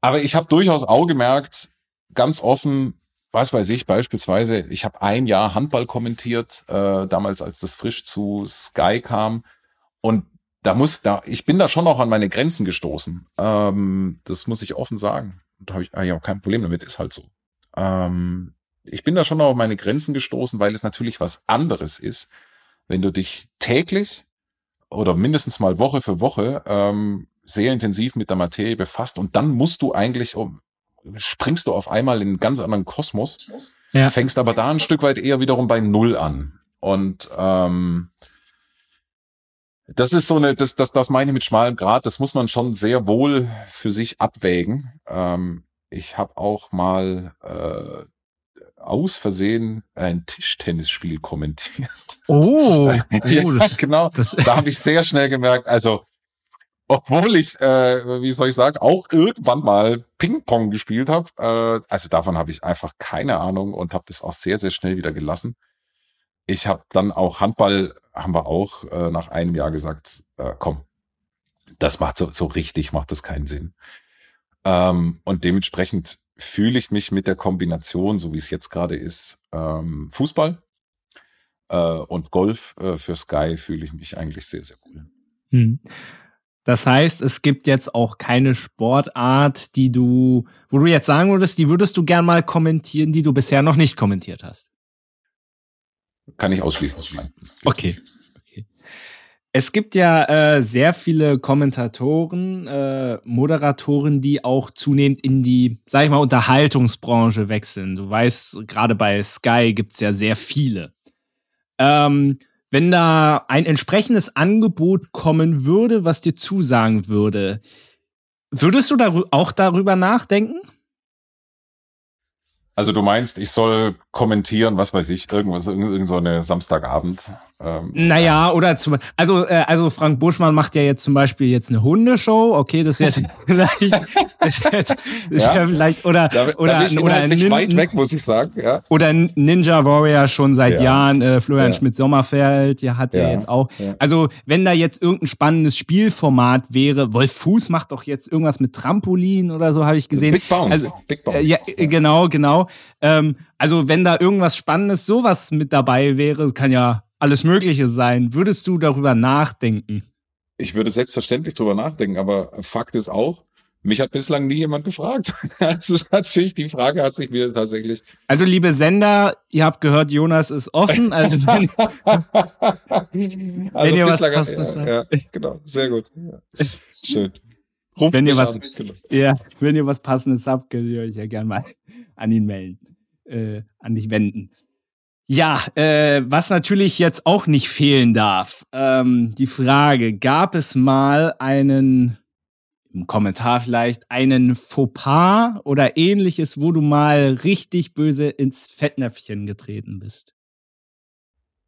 Aber ich habe durchaus auch gemerkt, ganz offen, was weiß ich, beispielsweise, ich habe ein Jahr Handball kommentiert, äh, damals als das frisch zu Sky kam. Und da muss, da, ich bin da schon auch an meine Grenzen gestoßen. Ähm, das muss ich offen sagen. Da habe ich eigentlich auch kein Problem damit, ist halt so. Ähm, ich bin da schon auch an meine Grenzen gestoßen, weil es natürlich was anderes ist, wenn du dich täglich oder mindestens mal Woche für Woche ähm, sehr intensiv mit der Materie befasst und dann musst du eigentlich um, springst du auf einmal in einen ganz anderen Kosmos, ja. fängst aber da ein Stück weit eher wiederum bei Null an. Und ähm, das ist so eine, das, das, das meine ich mit schmalem Grad, das muss man schon sehr wohl für sich abwägen. Ähm, ich habe auch mal äh, aus Versehen ein Tischtennisspiel kommentiert. Oh, [laughs] ja, oh genau. Das, da habe ich sehr schnell gemerkt, also obwohl ich, äh, wie soll ich sagen, auch irgendwann mal Ping-Pong gespielt habe. Äh, also davon habe ich einfach keine Ahnung und habe das auch sehr, sehr schnell wieder gelassen. Ich habe dann auch Handball, haben wir auch äh, nach einem Jahr gesagt, äh, komm, das macht so, so richtig, macht das keinen Sinn. Ähm, und dementsprechend fühle ich mich mit der Kombination, so wie es jetzt gerade ist, ähm, Fußball äh, und Golf äh, für Sky fühle ich mich eigentlich sehr, sehr wohl. Hm. Das heißt, es gibt jetzt auch keine Sportart, die du, wo du jetzt sagen würdest, die würdest du gern mal kommentieren, die du bisher noch nicht kommentiert hast. Kann ich ausschließen. Okay. Es gibt ja äh, sehr viele Kommentatoren, äh, Moderatoren, die auch zunehmend in die, sag ich mal, Unterhaltungsbranche wechseln. Du weißt, gerade bei Sky gibt's ja sehr viele. Ähm, wenn da ein entsprechendes Angebot kommen würde, was dir zusagen würde, würdest du darü auch darüber nachdenken? Also du meinst, ich soll kommentieren, was weiß ich, irgendwas, irgend so eine Samstagabend. Ähm, naja, oder zum, also äh, also Frank Buschmann macht ja jetzt zum Beispiel jetzt eine Hundeshow. Okay, das ist jetzt [laughs] vielleicht, ist jetzt, das ja, ja vielleicht oder da, oder da oder nicht weit weg, muss ich sagen. Ja. Oder Ninja Warrior schon seit ja. Jahren. Äh, Florian ja. Schmidt Sommerfeld, ja hat ja jetzt auch. Also wenn da jetzt irgendein spannendes Spielformat wäre, Wolf Fuß macht doch jetzt irgendwas mit Trampolin oder so, habe ich gesehen. Big Bounce. Also, Big Bounce. Ja, genau, genau. Ähm, also wenn da irgendwas Spannendes, sowas mit dabei wäre, kann ja alles Mögliche sein. Würdest du darüber nachdenken? Ich würde selbstverständlich darüber nachdenken, aber Fakt ist auch, mich hat bislang nie jemand gefragt. [laughs] Also hat sich, die Frage hat sich mir tatsächlich. Also liebe Sender, ihr habt gehört, Jonas ist offen. Also [laughs] wenn, also wenn ihr was passendes ja, ja, genau, sehr gut. Ja. Schön. Ruft wenn ihr was, ja, wenn ihr was passendes habt, könnt ihr euch ja gerne mal [laughs] an ihn melden äh, an dich wenden. Ja, äh, was natürlich jetzt auch nicht fehlen darf, ähm, die Frage, gab es mal einen, im Kommentar vielleicht, einen Fauxpas oder ähnliches, wo du mal richtig böse ins Fettnäpfchen getreten bist?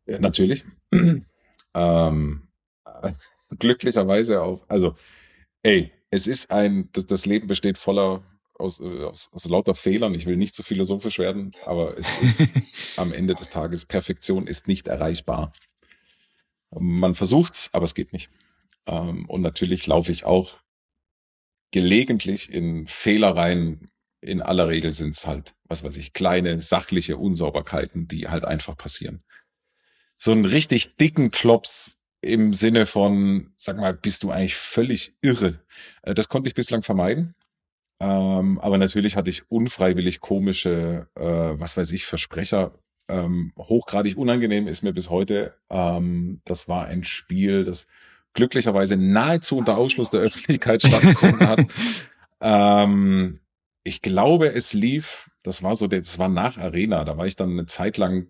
Ja, natürlich. [clears throat] ähm, [laughs] glücklicherweise auch, also, ey, es ist ein, das, das Leben besteht voller aus, äh, aus, aus lauter Fehlern. Ich will nicht zu so philosophisch werden, aber es ist [laughs] am Ende des Tages, Perfektion ist nicht erreichbar. Man versucht's, aber es geht nicht. Ähm, und natürlich laufe ich auch gelegentlich in Fehlereien. In aller Regel sind's halt, was weiß ich, kleine sachliche Unsauberkeiten, die halt einfach passieren. So einen richtig dicken Klops im Sinne von, sag mal, bist du eigentlich völlig irre. Äh, das konnte ich bislang vermeiden. Ähm, aber natürlich hatte ich unfreiwillig komische, äh, was weiß ich, Versprecher. Ähm, hochgradig unangenehm ist mir bis heute. Ähm, das war ein Spiel, das glücklicherweise nahezu unter Ausschluss der Öffentlichkeit stattgefunden hat. [laughs] ich glaube, es lief, das war so, das war nach Arena, da war ich dann eine Zeit lang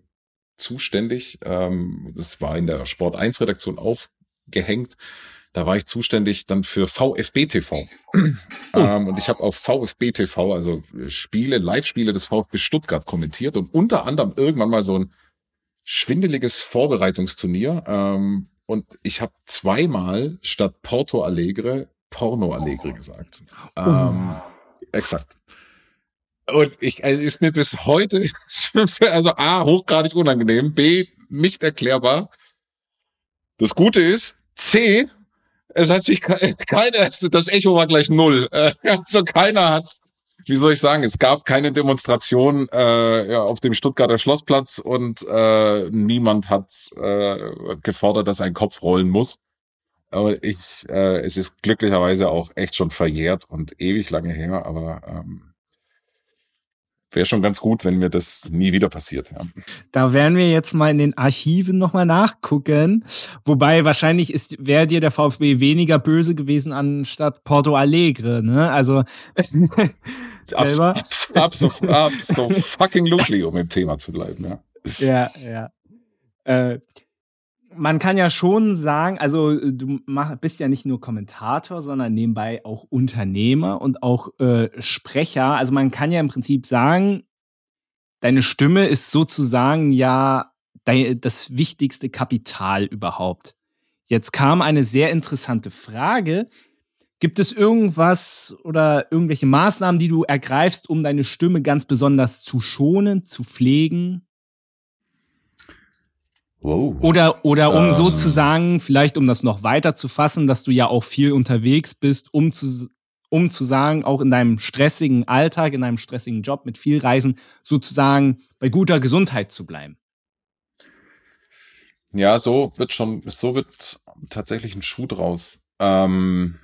zuständig. Ähm, das war in der Sport 1 Redaktion aufgehängt. Da war ich zuständig dann für VfB TV. Oh. ähm, und ich habe auf VfB TV, also Spiele, Live-Spiele des VfB Stuttgart kommentiert und unter anderem irgendwann mal so ein schwindeliges Vorbereitungsturnier. Ähm, und ich habe zweimal statt Porto Alegre Porno Alegre gesagt. Oh. Ähm, exakt. Und ich, also ist mir bis heute, [laughs] also A, hochgradig unangenehm, B, nicht erklärbar. Das Gute ist, C, es hat sich [laughs] keiner, das Echo war gleich null. [laughs] Also keiner hat, wie soll ich sagen, es gab keine Demonstration äh, ja, auf dem Stuttgarter Schlossplatz und äh, niemand hat äh, gefordert, dass ein Kopf rollen muss. Aber ich, äh, es ist glücklicherweise auch echt schon verjährt und ewig lange her, aber ähm, wäre schon ganz gut, wenn mir das nie wieder passiert. Ja. Da werden wir jetzt mal in den Archiven nochmal nachgucken. Wobei wahrscheinlich ist wäre dir der VfB weniger böse gewesen anstatt Porto Alegre. Ne? Also [laughs] selber. Abs, abs, abs, abs, so fucking [laughs] loosely, um im Thema zu bleiben. Ja, ja. ja. Äh, man kann ja schon sagen, also du mach, bist ja nicht nur Kommentator, sondern nebenbei auch Unternehmer und auch äh, Sprecher. Also man kann ja im Prinzip sagen, deine Stimme ist sozusagen ja das wichtigste Kapital überhaupt. Jetzt kam eine sehr interessante Frage. Gibt es irgendwas oder irgendwelche Maßnahmen, die du ergreifst, um deine Stimme ganz besonders zu schonen, zu pflegen? Wow. Oder, oder um ähm. so zu sagen, vielleicht um das noch weiter zu fassen, dass du ja auch viel unterwegs bist, um zu, um zu sagen, auch in deinem stressigen Alltag, in deinem stressigen Job mit viel Reisen, sozusagen bei guter Gesundheit zu bleiben. Ja, so wird schon, so wird tatsächlich ein Schuh draus. Ähm,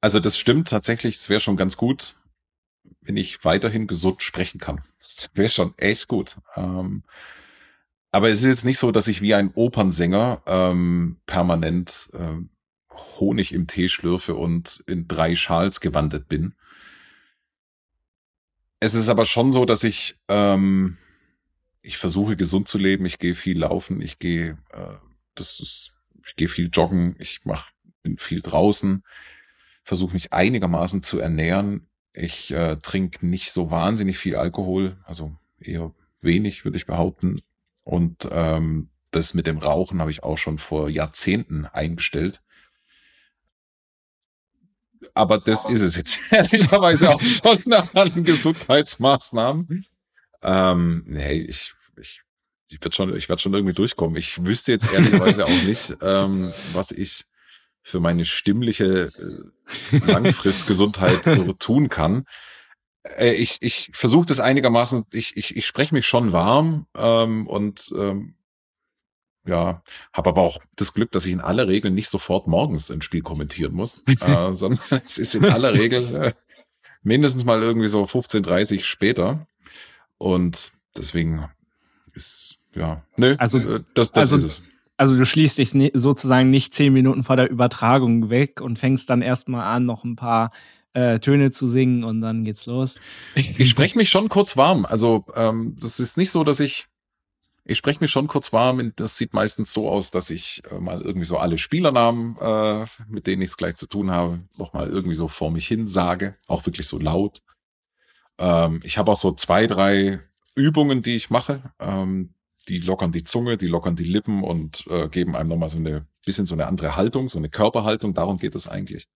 also das stimmt tatsächlich, es wäre schon ganz gut, wenn ich weiterhin gesund sprechen kann. Das wäre schon echt gut. Ähm, aber es ist jetzt nicht so, dass ich wie ein Opernsänger ähm, permanent äh, Honig im Tee schlürfe und in drei Schals gewandelt bin. Es ist aber schon so, dass ich ähm, ich versuche gesund zu leben. Ich gehe viel laufen. Ich gehe äh, das ist ich gehe viel joggen. Ich mach bin viel draußen. Versuche mich einigermaßen zu ernähren. Ich äh, trinke nicht so wahnsinnig viel Alkohol, also eher wenig, würde ich behaupten. Und ähm, das mit dem Rauchen habe ich auch schon vor Jahrzehnten eingestellt. Aber das ist es jetzt [laughs] ehrlicherweise auch schon an Gesundheitsmaßnahmen. Ähm, nee, ich, ich, ich werde schon, ich werde schon irgendwie durchkommen. Ich wüsste jetzt ehrlicherweise auch nicht, [laughs] ähm, was ich für meine stimmliche äh, Langfristgesundheit so tun kann. Äh, ich, ich versuche das einigermaßen, ich, ich, ich spreche mich schon warm ähm, und ähm, ja, habe aber auch das Glück, dass ich in aller Regel nicht sofort morgens ein Spiel kommentieren muss, [laughs] äh, sondern es ist in aller Regel äh, mindestens mal irgendwie so 15, 30 später. Und deswegen ist, ja, nö, also, äh, das, das also, ist es. Also du schließt dich sozusagen nicht zehn Minuten vor der Übertragung weg und fängst dann erstmal an, noch ein paar äh, Töne zu singen und dann geht's los. Ich spreche mich schon kurz warm. Also ähm, das ist nicht so, dass ich ich spreche mich schon kurz warm. Das sieht meistens so aus, dass ich äh, mal irgendwie so alle Spielernamen, äh, mit denen ich es gleich zu tun habe, noch mal irgendwie so vor mich hin sage, auch wirklich so laut. Ähm, ich habe auch so zwei, drei Übungen, die ich mache. Ähm, die lockern die Zunge, die lockern die Lippen und äh, geben einem nochmal so eine bisschen so eine andere Haltung, so eine Körperhaltung. Darum geht es eigentlich.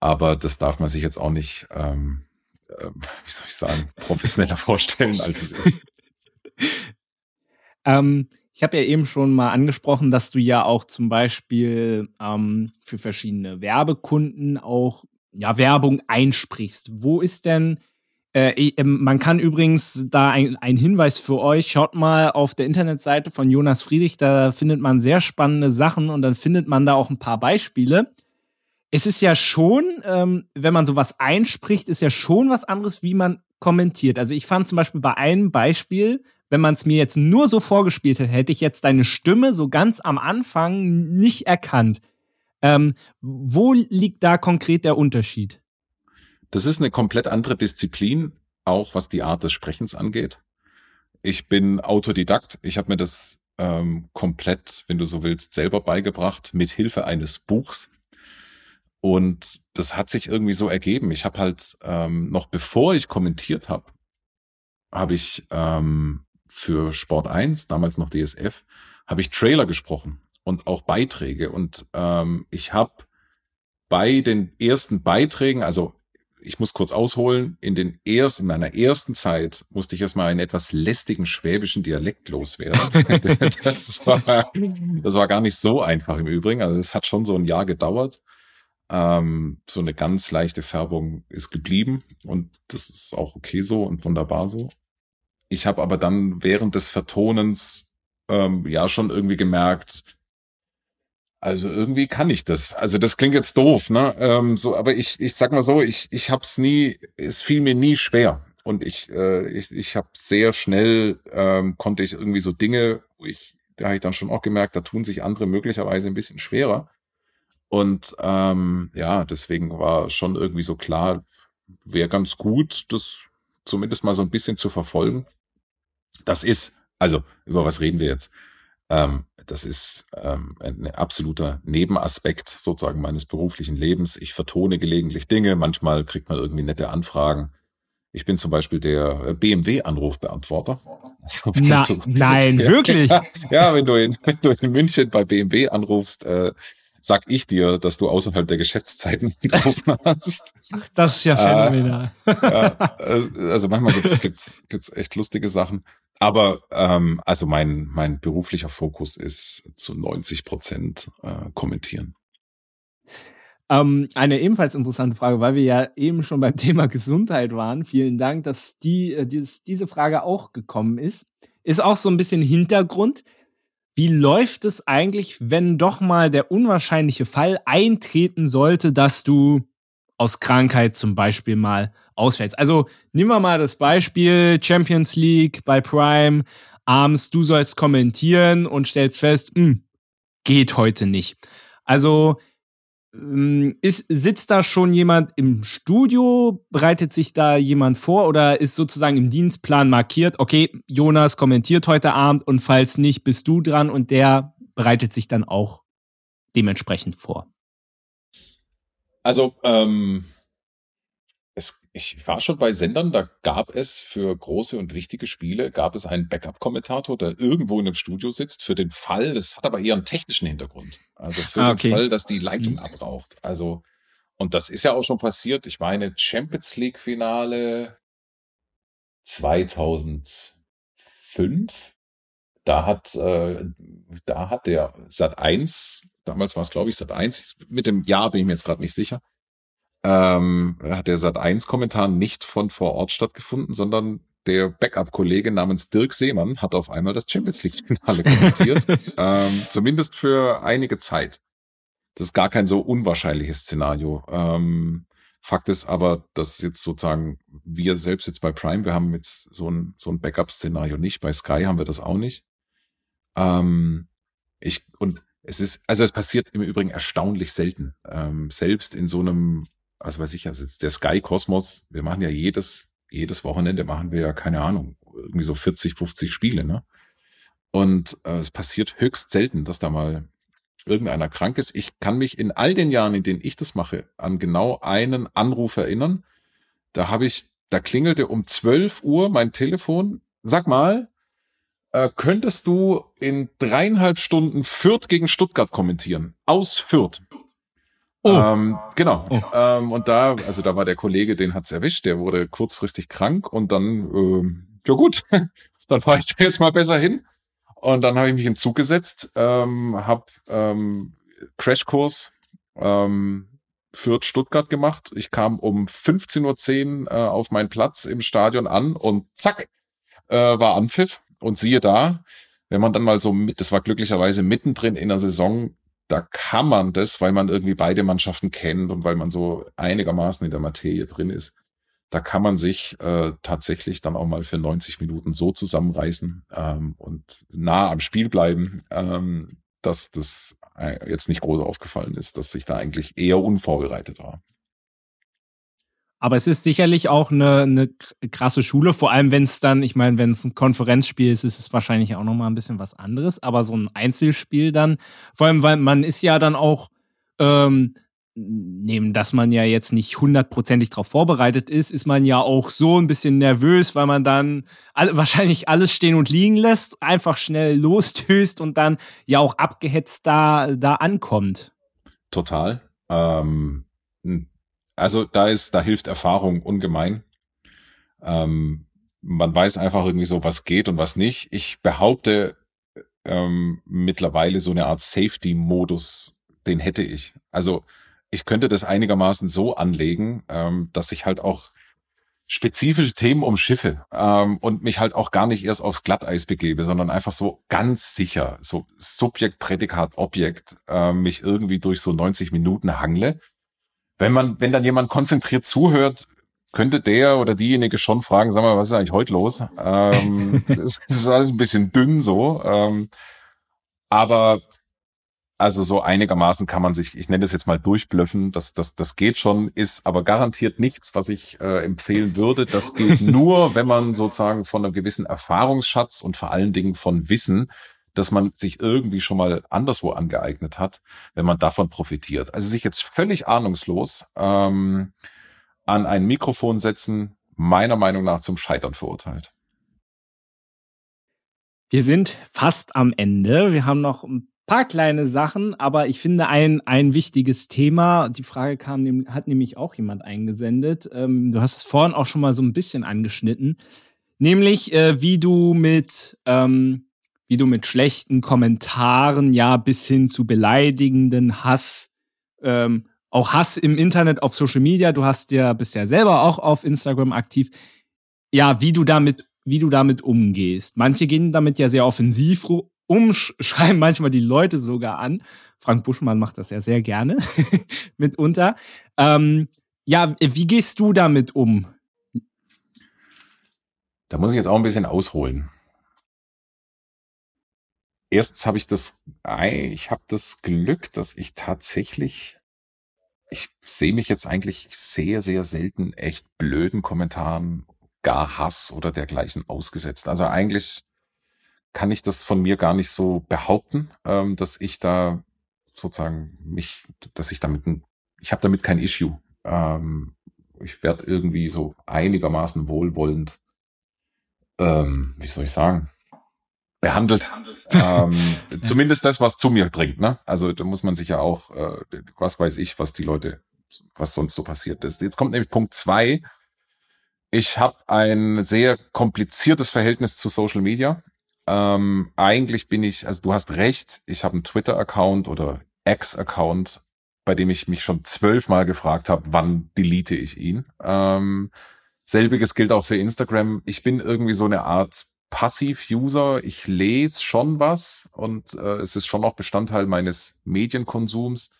Aber das darf man sich jetzt auch nicht, ähm, äh, wie soll ich sagen, professioneller vorstellen, als es ist. [laughs] ähm, ich habe ja eben schon mal angesprochen, dass du ja auch zum Beispiel ähm, für verschiedene Werbekunden auch ja Werbung einsprichst. Wo ist denn äh, ähm, man kann übrigens da ein, ein Hinweis für euch. Schaut mal auf der Internetseite von Jonas Friedrich, da findet man sehr spannende Sachen und dann findet man da auch ein paar Beispiele es ist ja schon, ähm, wenn man sowas einspricht, ist ja schon was anderes, wie man kommentiert. Also ich fand zum Beispiel bei einem Beispiel, wenn man es mir jetzt nur so vorgespielt hätte, hätte ich jetzt deine Stimme so ganz am Anfang nicht erkannt. Ähm, wo liegt da konkret der Unterschied? Das ist eine komplett andere Disziplin, auch was die Art des Sprechens angeht. Ich bin Autodidakt. Ich habe mir das ähm, komplett, wenn du so willst, selber beigebracht, mit Hilfe eines Buchs. Und das hat sich irgendwie so ergeben. Ich habe halt ähm, noch bevor ich kommentiert habe, habe ich ähm, für Sport 1, damals noch DSF, habe ich Trailer gesprochen und auch Beiträge. Und ähm, ich habe bei den ersten Beiträgen, also ich muss kurz ausholen, in den ersten, in meiner ersten Zeit musste ich erstmal einen etwas lästigen schwäbischen Dialekt loswerden. [laughs] [laughs] das, war, das war gar nicht so einfach im Übrigen. Also es hat schon so ein Jahr gedauert. Ähm, so eine ganz leichte Färbung ist geblieben und das ist auch okay so und wunderbar so. Ich habe aber dann während des Vertonens ähm, ja schon irgendwie gemerkt, also irgendwie kann ich das. Also das klingt jetzt doof, ne? Ähm, so, aber ich, ich sag mal so, ich, ich hab's nie, es fiel mir nie schwer. und ich, äh, ich, ich habe sehr schnell, ähm, konnte ich irgendwie so Dinge, wo ich, da habe ich dann schon auch gemerkt, da tun sich andere möglicherweise ein bisschen schwerer. Und ähm, ja, deswegen war schon irgendwie so klar, wäre ganz gut, das zumindest mal so ein bisschen zu verfolgen. Das ist, also über was reden wir jetzt? Ähm, das ist ähm, ein absoluter Nebenaspekt sozusagen meines beruflichen Lebens. Ich vertone gelegentlich Dinge, manchmal kriegt man irgendwie nette Anfragen. Ich bin zum Beispiel der BMW-Anrufbeantworter. Na, nein, [laughs] wirklich? Ja, ja, wenn, du in, [laughs] wenn du in München bei BMW anrufst, äh, sag ich dir, dass du außerhalb der Geschäftszeiten [laughs] gerufen hast. Das ist ja phänomenal. Äh, äh, also manchmal gibt's, gibt's, gibt's echt lustige Sachen. Aber ähm, also mein, mein beruflicher Fokus ist zu 90 Prozent äh, kommentieren. Ähm, eine ebenfalls interessante Frage, weil wir ja eben schon beim [laughs] Thema Gesundheit waren. Vielen Dank, dass die, äh, dieses, diese Frage auch gekommen ist. Ist auch so ein bisschen Hintergrund. Wie läuft es eigentlich, wenn doch mal der unwahrscheinliche Fall eintreten sollte, dass du aus Krankheit zum Beispiel mal ausfällst. Also nehmen wir mal das Beispiel Champions League bei Prime. Abends, du sollst kommentieren und stellst fest, mh, hm, geht heute nicht. Also ist, sitzt da schon jemand im Studio? Bereitet sich da jemand vor oder ist sozusagen im Dienstplan markiert, okay, Jonas kommentiert heute Abend und falls nicht, bist du dran und der bereitet sich dann auch dementsprechend vor? Also, ähm, ich war schon bei Sendern, da gab es für große und wichtige Spiele, gab es einen Backup-Kommentator, der irgendwo in einem Studio sitzt, für den Fall, das hat aber eher einen technischen Hintergrund. Also für ah, okay. den Fall, dass die Leitung mhm. abraucht. Also, und das ist ja auch schon passiert. Ich meine, Champions League-Finale 2005. Da hat, äh, da hat der Sat 1 damals war es, glaube ich, Sat 1, mit dem Jahr bin ich mir jetzt gerade nicht sicher, ähm, hat der Sat 1 Kommentar nicht von vor Ort stattgefunden, sondern der Backup-Kollege namens Dirk Seemann hat auf einmal das Champions League-Finale [laughs] kommentiert. ähm, zumindest für einige Zeit. Das ist gar kein so unwahrscheinliches Szenario. Ähm, Fakt ist aber, dass jetzt sozusagen wir selbst jetzt bei Prime, wir haben jetzt so ein, so ein Backup-Szenario nicht. Bei Sky haben wir das auch nicht. Ähm, ich, und es ist, also es passiert im Übrigen erstaunlich selten. Ähm, selbst in so einem, also weiß ich, also der Sky Kosmos, wir machen ja jedes, jedes Wochenende machen wir ja, keine Ahnung, irgendwie so 40, 50 Spiele, ne? Und äh, es passiert höchst selten, dass da mal irgendeiner krank ist. Ich kann mich in all den Jahren, in denen ich das mache, an genau einen Anruf erinnern. Da habe ich, da klingelte um 12 Uhr mein Telefon. Sag mal, äh, könntest du in dreieinhalb Stunden Fürth gegen Stuttgart kommentieren. Aus Fürth. Oh. Ähm, genau. Oh. Ähm, und da, also da war der Kollege, den hat's erwischt, der wurde kurzfristig krank und dann, ähm, ja gut, [laughs] dann fahre ich da jetzt mal besser hin. Und dann habe ich mich in Zug gesetzt, ähm, habe ähm, Crashkurs ähm, Fürth Stuttgart gemacht. Ich kam um 15.10 Uhr äh, auf meinen Platz im Stadion an und zack, äh, war Anpfiff. Und siehe da, wenn man dann mal so mit, das war glücklicherweise mittendrin in der Saison, da kann man das, weil man irgendwie beide Mannschaften kennt und weil man so einigermaßen in der Materie drin ist, da kann man sich äh, tatsächlich dann auch mal für 90 Minuten so zusammenreißen ähm, und nah am Spiel bleiben, ähm, dass das äh, jetzt nicht groß aufgefallen ist, dass ich da eigentlich eher unvorbereitet war. Aber es ist sicherlich auch eine, eine krasse Schule, vor allem wenn es dann, ich meine, wenn es ein Konferenzspiel ist, ist es wahrscheinlich auch nochmal ein bisschen was anderes. Aber so ein Einzelspiel dann, vor allem, weil man ist ja dann auch, ähm, neben dass man ja jetzt nicht hundertprozentig darauf vorbereitet ist, ist man ja auch so ein bisschen nervös, weil man dann alle, [laughs] wahrscheinlich alles stehen und liegen lässt, einfach schnell lostößt und dann ja auch abgehetzt da, da ankommt. Total. Ähm, also da ist, da hilft Erfahrung ungemein. Ähm, man weiß einfach irgendwie so, was geht und was nicht. Ich behaupte ähm, mittlerweile so eine Art Safety-Modus, den hätte ich. Also ich könnte das einigermaßen so anlegen, ähm, dass ich halt auch spezifische Themen umschiffe ähm, und mich halt auch gar nicht erst aufs Glatteis begebe, sondern einfach so ganz sicher, so Subjekt, Prädikat, Objekt, äh, mich irgendwie durch so 90 Minuten hangle wenn man, wenn dann jemand konzentriert zuhört, könnte der oder diejenige schon fragen, sag mal, was ist eigentlich heute los? Ähm, [laughs] das ist alles ein bisschen dünn so. Ähm, aber also so einigermaßen kann man sich, ich nenne das jetzt mal durchblöffen, das, das, das geht schon, ist aber garantiert nichts, was ich äh, empfehlen würde. Das geht [laughs] nur, wenn man sozusagen von einem gewissen Erfahrungsschatz und vor allen Dingen von Wissen, dass man sich irgendwie schon mal anderswo angeeignet hat, wenn man davon profitiert. Also sich jetzt völlig ahnungslos ähm, an ein Mikrofon setzen, meiner Meinung nach zum Scheitern verurteilt. Wir sind fast am Ende. Wir haben noch ein paar kleine Sachen, aber ich finde ein, ein wichtiges Thema, die Frage kam, hat nämlich auch jemand eingesendet. Ähm, du hast es vorhin auch schon mal so ein bisschen angeschnitten, nämlich äh, wie du mit, ähm, wie du mit schlechten Kommentaren, ja, bis hin zu beleidigenden Hass, ähm, auch Hass im Internet, auf Social Media, du hast ja, bist ja selber auch auf Instagram aktiv, ja, wie du damit wie du damit umgehst. Manche gehen damit ja sehr offensiv umschreiben manchmal die Leute sogar an. Frank Buschmann macht das ja sehr gerne [laughs] mitunter. Ähm, ja, wie gehst du damit um? Da muss ich jetzt auch ein bisschen ausholen. Erstens habe ich das, ich habe das Glück, dass ich tatsächlich, ich sehe mich jetzt eigentlich sehr, sehr selten echt blöden Kommentaren, gar Hass oder dergleichen ausgesetzt. Also eigentlich kann ich das von mir gar nicht so behaupten, ähm, dass ich da sozusagen mich, dass ich damit, ich habe damit kein Issue. Ähm, ich werde irgendwie so einigermaßen wohlwollend, ähm, wie soll ich sagen, behandelt. ähm, [laughs] zumindest das, was zu mir dringt. Ne? Also da muss man sich ja auch, äh, was weiß ich, was die Leute, was sonst so passiert ist. Jetzt kommt nämlich Punkt zwei. Ich habe ein sehr kompliziertes Verhältnis zu Social Media. Ähm, eigentlich bin ich, also du hast recht, ich habe einen Twitter-Account oder X-Account, bei dem ich mich schon zwölfmal gefragt habe, wann delete ich ihn. Ähm, selbiges gilt auch für Instagram. Ich bin irgendwie so eine Art Passiv-User. Ich lese schon was und äh, es ist schon auch Bestandteil meines Medienkonsums.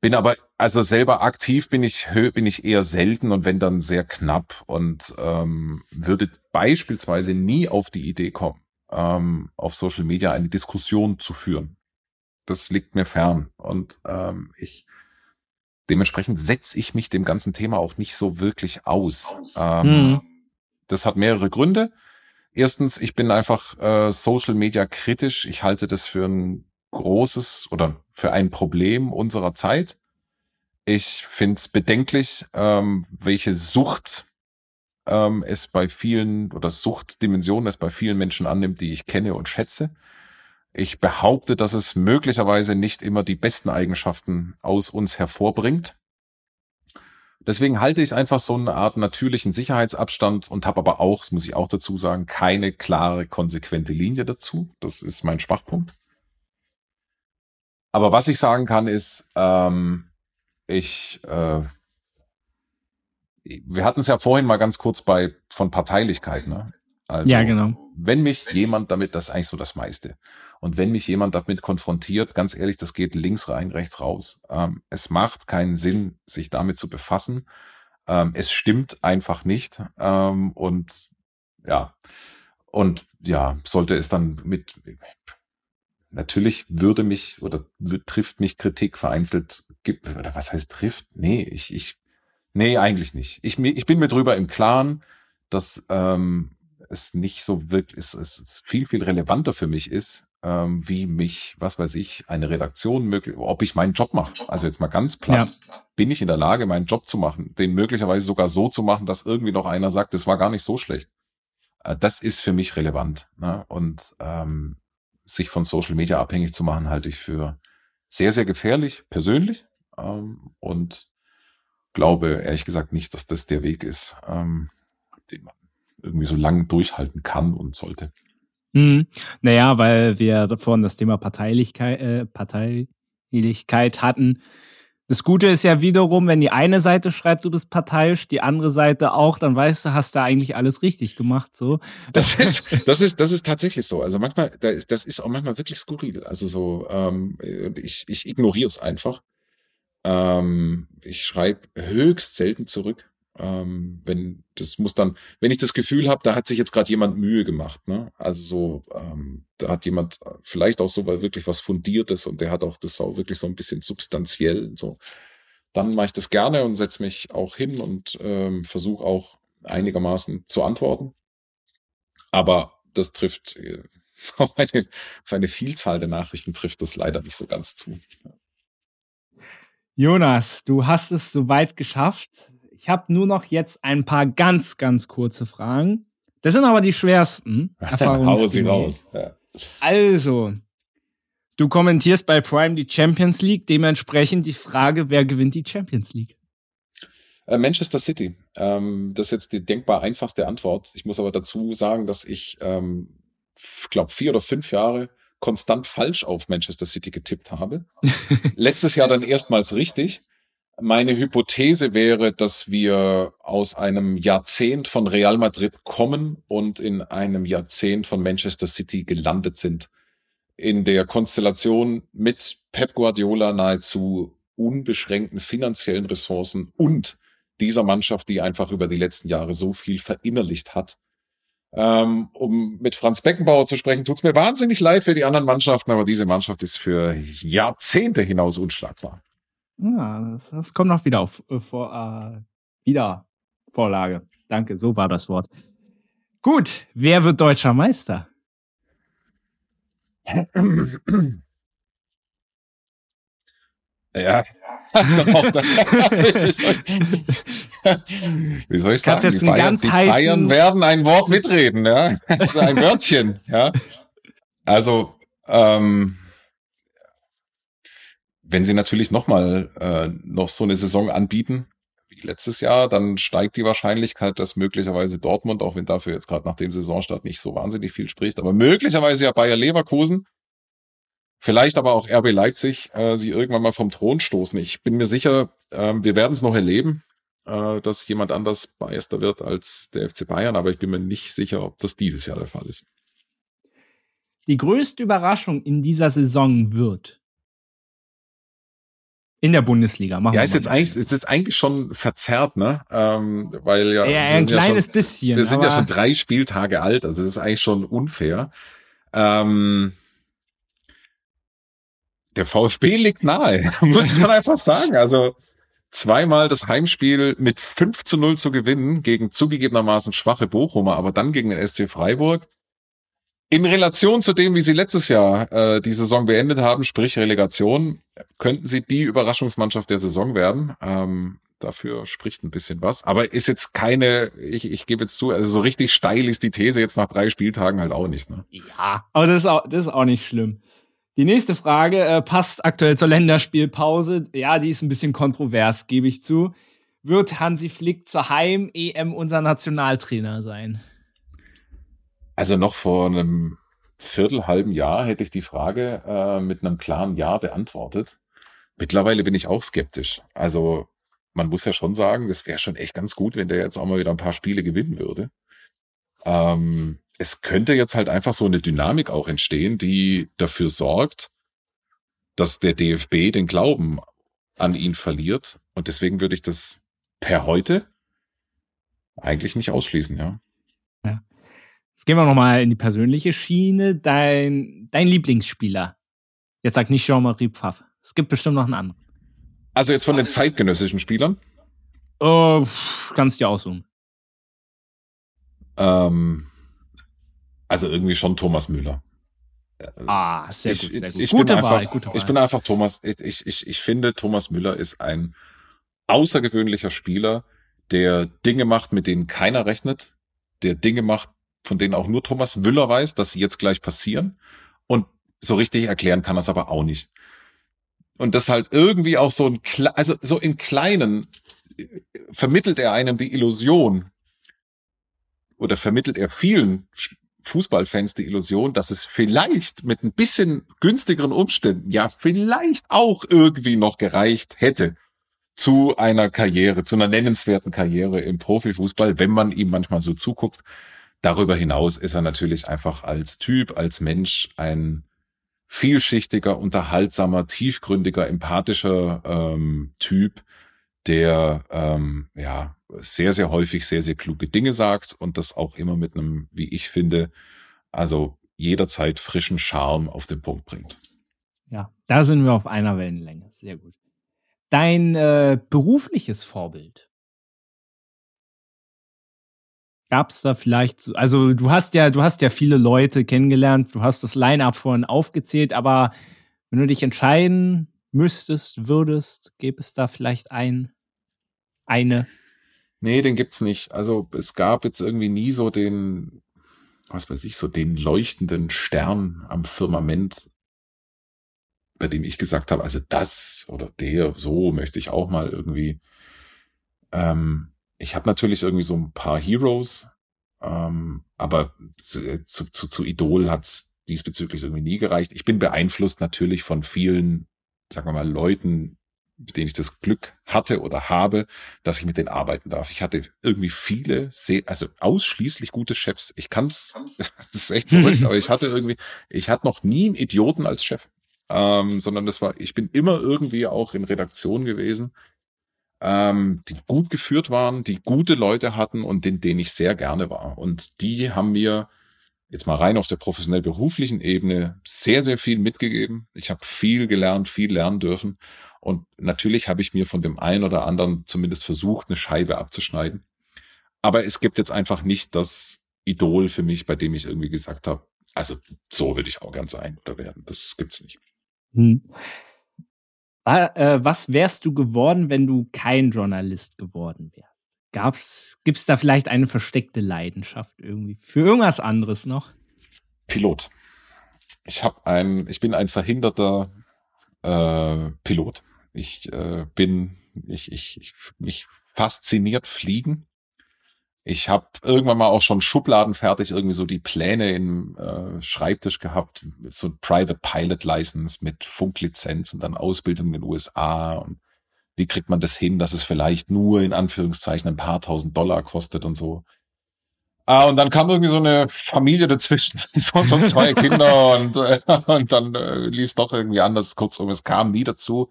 Bin aber, also selber aktiv bin ich, bin ich eher selten und wenn dann sehr knapp und ähm, würde beispielsweise nie auf die Idee kommen, ähm, auf Social Media eine Diskussion zu führen. Das liegt mir fern. Und ähm, ich dementsprechend setze ich mich dem ganzen Thema auch nicht so wirklich aus. Ähm, mhm. Das hat mehrere Gründe. Erstens, ich bin einfach äh, Social Media kritisch. Ich halte das für ein großes oder für ein Problem unserer Zeit. Ich finde es bedenklich, ähm, welche Sucht ähm, es bei vielen oder Suchtdimensionen es bei vielen Menschen annimmt, die ich kenne und schätze. Ich behaupte, dass es möglicherweise nicht immer die besten Eigenschaften aus uns hervorbringt. Deswegen halte ich einfach so eine Art natürlichen Sicherheitsabstand und habe aber auch, das muss ich auch dazu sagen, keine klare, konsequente Linie dazu. Das ist mein Schwachpunkt. Aber was ich sagen kann, ist, ähm, ich äh, wir hatten es ja vorhin mal ganz kurz bei von Parteilichkeit, ne? Also, ja, genau. Wenn mich jemand damit, das ist eigentlich so das meiste. Und wenn mich jemand damit konfrontiert, ganz ehrlich, das geht links rein, rechts raus. Ähm, es macht keinen Sinn, sich damit zu befassen. Ähm, es stimmt einfach nicht. Ähm, und ja, und ja, sollte es dann mit, natürlich würde mich oder trifft mich Kritik vereinzelt, oder was heißt trifft? Nee, ich, ich Nee, eigentlich nicht. Ich, ich bin mir drüber im Klaren, dass ähm, es nicht so wirklich, es, es viel, viel relevanter für mich ist, ähm, wie mich, was weiß ich, eine Redaktion möglich, ob ich meinen Job mache. Also jetzt mal ganz platt. Ja. Bin ich in der Lage, meinen Job zu machen, den möglicherweise sogar so zu machen, dass irgendwie noch einer sagt, das war gar nicht so schlecht. Äh, das ist für mich relevant. Ne? Und ähm, sich von Social Media abhängig zu machen, halte ich für sehr, sehr gefährlich, persönlich. Ähm, und glaube ehrlich gesagt nicht, dass das der Weg ist, ähm, den man irgendwie so lange durchhalten kann und sollte. Hm. Naja, weil wir vorhin das Thema Parteilichkeit, äh, Parteilichkeit hatten. Das Gute ist ja wiederum, wenn die eine Seite schreibt, du bist parteiisch, die andere Seite auch, dann weißt du, hast du eigentlich alles richtig gemacht. So. Das ist, das ist, das ist tatsächlich so. Also manchmal, das ist auch manchmal wirklich skurril. Also so, ähm, ich, ich ignoriere es einfach. Ähm, ich schreibe höchst selten zurück. Ähm, wenn das muss dann, wenn ich das Gefühl habe, da hat sich jetzt gerade jemand Mühe gemacht, ne? Also so, ähm, da hat jemand vielleicht auch so weil wirklich was fundiertes und der hat auch das auch wirklich so ein bisschen substanziell so. Dann mache ich das gerne und setze mich auch hin und ähm, versuche auch einigermaßen zu antworten. Aber das trifft äh, [laughs] auf eine, auf eine Vielzahl der Nachrichten trifft das leider nicht so ganz zu. Jonas, du hast es soweit geschafft. Ich habe nur noch jetzt ein paar ganz, ganz kurze Fragen. Das sind aber die schwersten. [laughs] Raus. Ja. Also, du kommentierst bei Prime die Champions League, dementsprechend die Frage, wer gewinnt die Champions League? Äh, Manchester City. Ähm, das ist jetzt die denkbar einfachste Antwort. Ich muss aber dazu sagen, dass ich, ähm, glaube, vier oder fünf Jahre konstant falsch auf Manchester City getippt habe. [laughs] Letztes Jahr dann erstmals richtig. Meine Hypothese wäre, dass wir aus einem Jahrzehnt von Real Madrid kommen und in einem Jahrzehnt von Manchester City gelandet sind. In der Konstellation mit Pep Guardiola nahezu unbeschränkten finanziellen Ressourcen und dieser Mannschaft, die einfach über die letzten Jahre so viel verinnerlicht hat, ähm, um mit Franz Beckenbauer zu sprechen, tut's mir wahnsinnig leid für die anderen Mannschaften, aber diese Mannschaft ist für Jahrzehnte hinaus unschlagbar. Ja, das, das kommt noch wieder auf äh, vor, äh, wieder Vorlage. Danke, so war das Wort. Gut, wer wird deutscher Meister? Ja, also auch da, wie, soll, wie soll ich sagen? Die, Bayern, die Bayern werden ein Wort mitreden, ja. Also ein Wörtchen, ja. Also, ähm, wenn sie natürlich nochmal äh, noch so eine Saison anbieten, wie letztes Jahr, dann steigt die Wahrscheinlichkeit, dass möglicherweise Dortmund, auch wenn dafür jetzt gerade nach dem Saisonstart nicht so wahnsinnig viel spricht, aber möglicherweise ja Bayer Leverkusen Vielleicht aber auch RB Leipzig äh, sie irgendwann mal vom Thron stoßen. Ich bin mir sicher, äh, wir werden es noch erleben, äh, dass jemand anders Meister wird als der FC Bayern, aber ich bin mir nicht sicher, ob das dieses Jahr der Fall ist. Die größte Überraschung in dieser Saison wird in der Bundesliga. Machen ja, ist jetzt eigentlich, ist jetzt eigentlich schon verzerrt, ne? Ähm, weil ja, ja ein kleines ja schon, bisschen. Wir sind ja schon drei Spieltage alt, also es ist eigentlich schon unfair. Ähm, der VfB liegt nahe, [laughs] muss man einfach sagen. Also zweimal das Heimspiel mit 5 zu 0 zu gewinnen gegen zugegebenermaßen schwache Bochumer, aber dann gegen den SC Freiburg. In Relation zu dem, wie sie letztes Jahr äh, die Saison beendet haben, sprich Relegation, könnten sie die Überraschungsmannschaft der Saison werden. Ähm, dafür spricht ein bisschen was. Aber ist jetzt keine, ich, ich gebe jetzt zu, also so richtig steil ist die These jetzt nach drei Spieltagen halt auch nicht. Ne? Ja, aber das ist auch, das ist auch nicht schlimm. Die nächste Frage äh, passt aktuell zur Länderspielpause. Ja, die ist ein bisschen kontrovers, gebe ich zu. Wird Hansi Flick zur Heim-EM unser Nationaltrainer sein? Also noch vor einem viertelhalben Jahr hätte ich die Frage äh, mit einem klaren Ja beantwortet. Mittlerweile bin ich auch skeptisch. Also man muss ja schon sagen, das wäre schon echt ganz gut, wenn der jetzt auch mal wieder ein paar Spiele gewinnen würde. Ähm, es könnte jetzt halt einfach so eine Dynamik auch entstehen, die dafür sorgt, dass der DFB den Glauben an ihn verliert. Und deswegen würde ich das per heute eigentlich nicht ausschließen. Ja. Gehen wir nochmal in die persönliche Schiene. Dein, dein Lieblingsspieler. Jetzt sag nicht Jean-Marie Pfaff. Es gibt bestimmt noch einen anderen. Also jetzt von den zeitgenössischen Spielern? Oh, kannst dir aussuchen. Ähm, also irgendwie schon Thomas Müller. Ah, sehr ich, gut, sehr gut. Ich, gute, Wahl, einfach, gute Wahl. Ich bin einfach Thomas, ich, ich, ich finde, Thomas Müller ist ein außergewöhnlicher Spieler, der Dinge macht, mit denen keiner rechnet, der Dinge macht, von denen auch nur Thomas Müller weiß, dass sie jetzt gleich passieren. Und so richtig erklären kann er es aber auch nicht. Und das halt irgendwie auch so ein, also so im Kleinen äh, vermittelt er einem die Illusion oder vermittelt er vielen Fußballfans die Illusion, dass es vielleicht mit ein bisschen günstigeren Umständen ja vielleicht auch irgendwie noch gereicht hätte zu einer Karriere, zu einer nennenswerten Karriere im Profifußball, wenn man ihm manchmal so zuguckt. Darüber hinaus ist er natürlich einfach als Typ, als Mensch ein vielschichtiger, unterhaltsamer, tiefgründiger, empathischer ähm, Typ, der ähm, ja sehr, sehr häufig sehr, sehr kluge Dinge sagt und das auch immer mit einem, wie ich finde, also jederzeit frischen Charme auf den Punkt bringt. Ja, da sind wir auf einer Wellenlänge. Sehr gut. Dein äh, berufliches Vorbild. Gab es da vielleicht, so, also du hast ja, du hast ja viele Leute kennengelernt, du hast das Line-up vorhin aufgezählt, aber wenn du dich entscheiden müsstest, würdest, gäbe es da vielleicht ein, eine? Nee, den gibt's nicht. Also es gab jetzt irgendwie nie so den, was weiß ich, so den leuchtenden Stern am Firmament, bei dem ich gesagt habe, also das oder der, so möchte ich auch mal irgendwie. Ähm, ich habe natürlich irgendwie so ein paar Heroes, ähm, aber zu, zu, zu, zu Idol hat's diesbezüglich irgendwie nie gereicht. Ich bin beeinflusst natürlich von vielen, sagen wir mal, Leuten, mit denen ich das Glück hatte oder habe, dass ich mit denen arbeiten darf. Ich hatte irgendwie viele, sehr, also ausschließlich gute Chefs. Ich kann's, [laughs] das ist echt verrückt, aber ich hatte irgendwie, ich hatte noch nie einen Idioten als Chef, ähm, sondern das war, ich bin immer irgendwie auch in Redaktion gewesen, ähm, die gut geführt waren, die gute Leute hatten und den, denen ich sehr gerne war. Und die haben mir jetzt mal rein auf der professionell-beruflichen Ebene sehr, sehr viel mitgegeben. Ich habe viel gelernt, viel lernen dürfen. Und natürlich habe ich mir von dem einen oder anderen zumindest versucht, eine Scheibe abzuschneiden. Aber es gibt jetzt einfach nicht das Idol für mich, bei dem ich irgendwie gesagt habe, also so würde ich auch gern sein oder werden. Das gibt's nicht. Hm. Äh, was wärst du geworden, wenn du kein Journalist geworden wärst? Gab's, gibt's da vielleicht eine versteckte Leidenschaft irgendwie für irgendwas anderes noch? Pilot. Ich habe ein, ich bin ein verhinderter äh, Pilot. Ich äh, bin, ich, ich, ich, mich fasziniert Fliegen. Ich habe irgendwann mal auch schon Schubladen fertig, irgendwie so die Pläne im äh, Schreibtisch gehabt, so Private Pilot License mit Funklizenz und dann Ausbildung in den USA und wie kriegt man das hin, dass es vielleicht nur in Anführungszeichen ein paar tausend Dollar kostet und so. Ah, und dann kam irgendwie so eine Familie dazwischen, [laughs] so, so zwei Kinder und, äh, [laughs] und dann äh, lief es doch irgendwie anders. Kurzum, es kam nie dazu.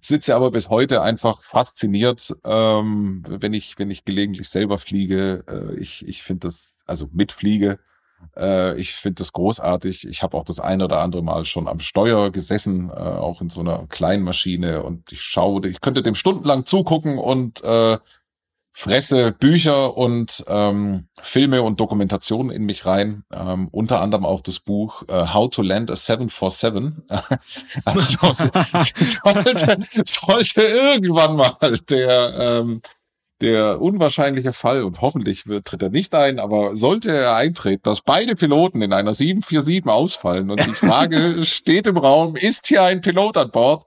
Sitze aber bis heute einfach fasziniert, ähm, wenn ich wenn ich gelegentlich selber fliege. Äh, ich ich finde das also mitfliege äh, ich finde das großartig. Ich habe auch das eine oder andere Mal schon am Steuer gesessen, äh, auch in so einer kleinen Maschine und ich schaue, ich könnte dem stundenlang zugucken und äh, fresse Bücher und ähm, Filme und Dokumentationen in mich rein. Ähm, unter anderem auch das Buch äh, How to Land a 747. [laughs] also sollte, sollte irgendwann mal der ähm, der unwahrscheinliche Fall, und hoffentlich wird, tritt er nicht ein, aber sollte er eintreten, dass beide Piloten in einer 747 ausfallen und die Frage [laughs] steht im Raum, ist hier ein Pilot an Bord?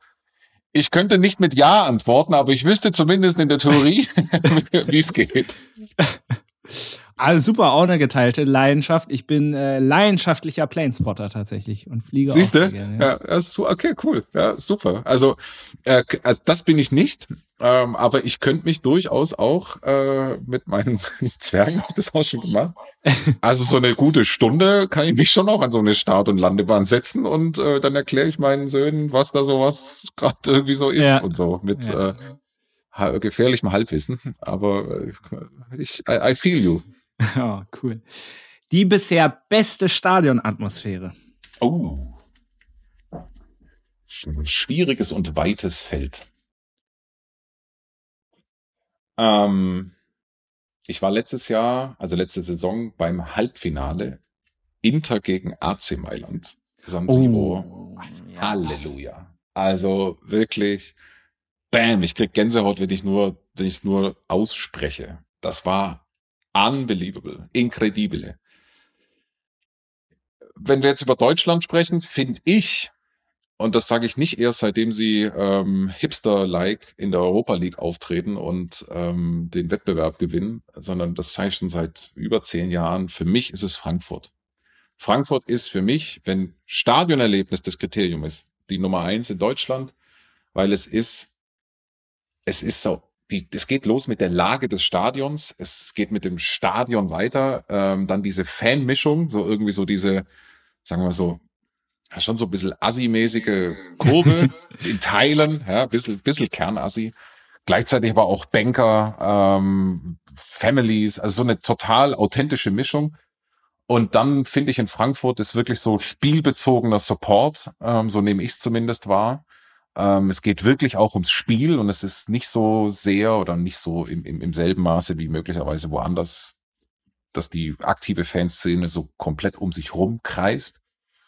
Ich könnte nicht mit Ja antworten, aber ich wüsste zumindest in der Theorie, [laughs] wie es geht. [laughs] Also super, auch eine geteilte Leidenschaft. Ich bin äh, leidenschaftlicher Planespotter tatsächlich und fliege Siehst du? Ja, ja okay, cool. Ja, super. Also, äh, also das bin ich nicht. Ähm, aber ich könnte mich durchaus auch äh, mit meinen [laughs] Zwergen, habe das auch schon gemacht. Also so eine gute Stunde kann ich mich schon auch an so eine Start- und Landebahn setzen und äh, dann erkläre ich meinen Söhnen, was da sowas gerade irgendwie so ist ja. und so mit ja. äh, gefährlichem Halbwissen. Aber äh, ich, I, I feel you. Oh, [laughs] cool. Die bisher beste Stadionatmosphäre. Oh. Schwieriges und weites Feld. Ähm, ich war letztes Jahr, also letzte Saison beim Halbfinale Inter gegen AC Mailand. San Siro. Oh, Halleluja. Also wirklich, bam, ich krieg Gänsehaut, wenn ich nur, wenn ich es nur ausspreche. Das war unbelievable, incredibile. Wenn wir jetzt über Deutschland sprechen, finde ich, und das sage ich nicht erst, seitdem sie ähm, Hipster-like in der Europa League auftreten und ähm, den Wettbewerb gewinnen, sondern das sage ich schon seit über zehn Jahren. Für mich ist es Frankfurt. Frankfurt ist für mich, wenn Stadionerlebnis das Kriterium ist, die Nummer eins in Deutschland, weil es ist, es ist so, die, es geht los mit der Lage des Stadions, es geht mit dem Stadion weiter, ähm, dann diese Fanmischung, so irgendwie so diese, sagen wir so, ja, schon so ein bisschen assi-mäßige Kurve [laughs] in Teilen, ja, ein bisschen, bisschen Kernassi. gleichzeitig aber auch Banker, ähm, Families, also so eine total authentische Mischung. Und dann finde ich in Frankfurt ist wirklich so spielbezogener Support, ähm, so nehme ich es zumindest wahr. Ähm, es geht wirklich auch ums Spiel und es ist nicht so sehr oder nicht so im, im, im selben Maße wie möglicherweise woanders, dass die aktive Fanszene so komplett um sich rum kreist.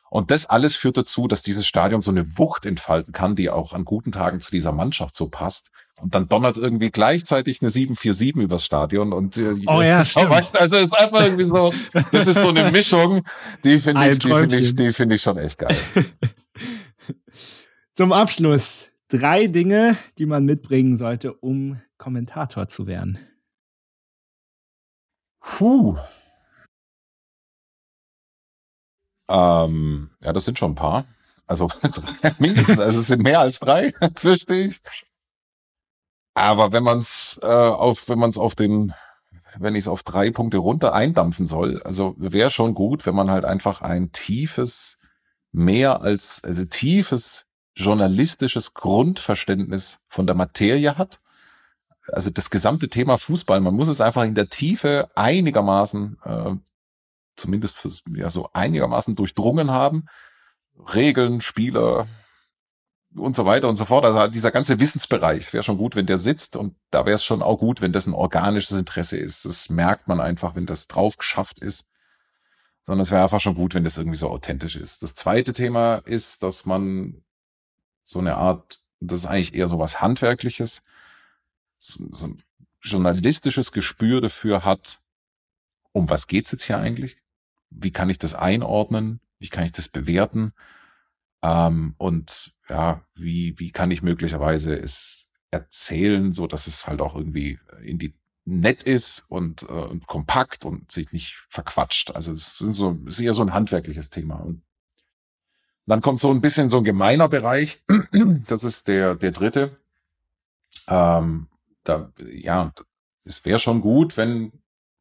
Und das alles führt dazu, dass dieses Stadion so eine Wucht entfalten kann, die auch an guten Tagen zu dieser Mannschaft so passt. Und dann donnert irgendwie gleichzeitig eine 747 übers Stadion und äh, oh ja, [laughs] so, weißt, also es ist einfach irgendwie so, das ist so eine Mischung, die finde ich, die finde ich, die finde ich schon echt geil. [laughs] Zum Abschluss drei Dinge, die man mitbringen sollte, um Kommentator zu werden. Puh. Ähm, ja, das sind schon ein paar. Also [laughs] mindestens, also es sind mehr als drei, [laughs] fürchte ich. Aber wenn man es äh, auf, wenn man es auf den, wenn ich es auf drei Punkte runter eindampfen soll, also wäre schon gut, wenn man halt einfach ein tiefes, mehr als, also tiefes journalistisches Grundverständnis von der Materie hat. Also das gesamte Thema Fußball, man muss es einfach in der Tiefe einigermaßen, äh, zumindest fürs, ja, so einigermaßen durchdrungen haben. Regeln, Spieler, und so weiter und so fort. Also dieser ganze Wissensbereich wäre schon gut, wenn der sitzt und da wäre es schon auch gut, wenn das ein organisches Interesse ist. Das merkt man einfach, wenn das drauf geschafft ist. Sondern es wäre einfach schon gut, wenn das irgendwie so authentisch ist. Das zweite Thema ist, dass man so eine Art, das ist eigentlich eher so was Handwerkliches, so, so ein journalistisches Gespür dafür hat, um was geht's jetzt hier eigentlich? Wie kann ich das einordnen? Wie kann ich das bewerten? Ähm, und ja, wie, wie kann ich möglicherweise es erzählen, so dass es halt auch irgendwie in die nett ist und, äh, und kompakt und sich nicht verquatscht. Also es ist, so, es ist eher so ein handwerkliches Thema. Und dann kommt so ein bisschen so ein gemeiner Bereich. [clears throat] Das ist der, der dritte. Ähm, da, ja, es wäre schon gut, wenn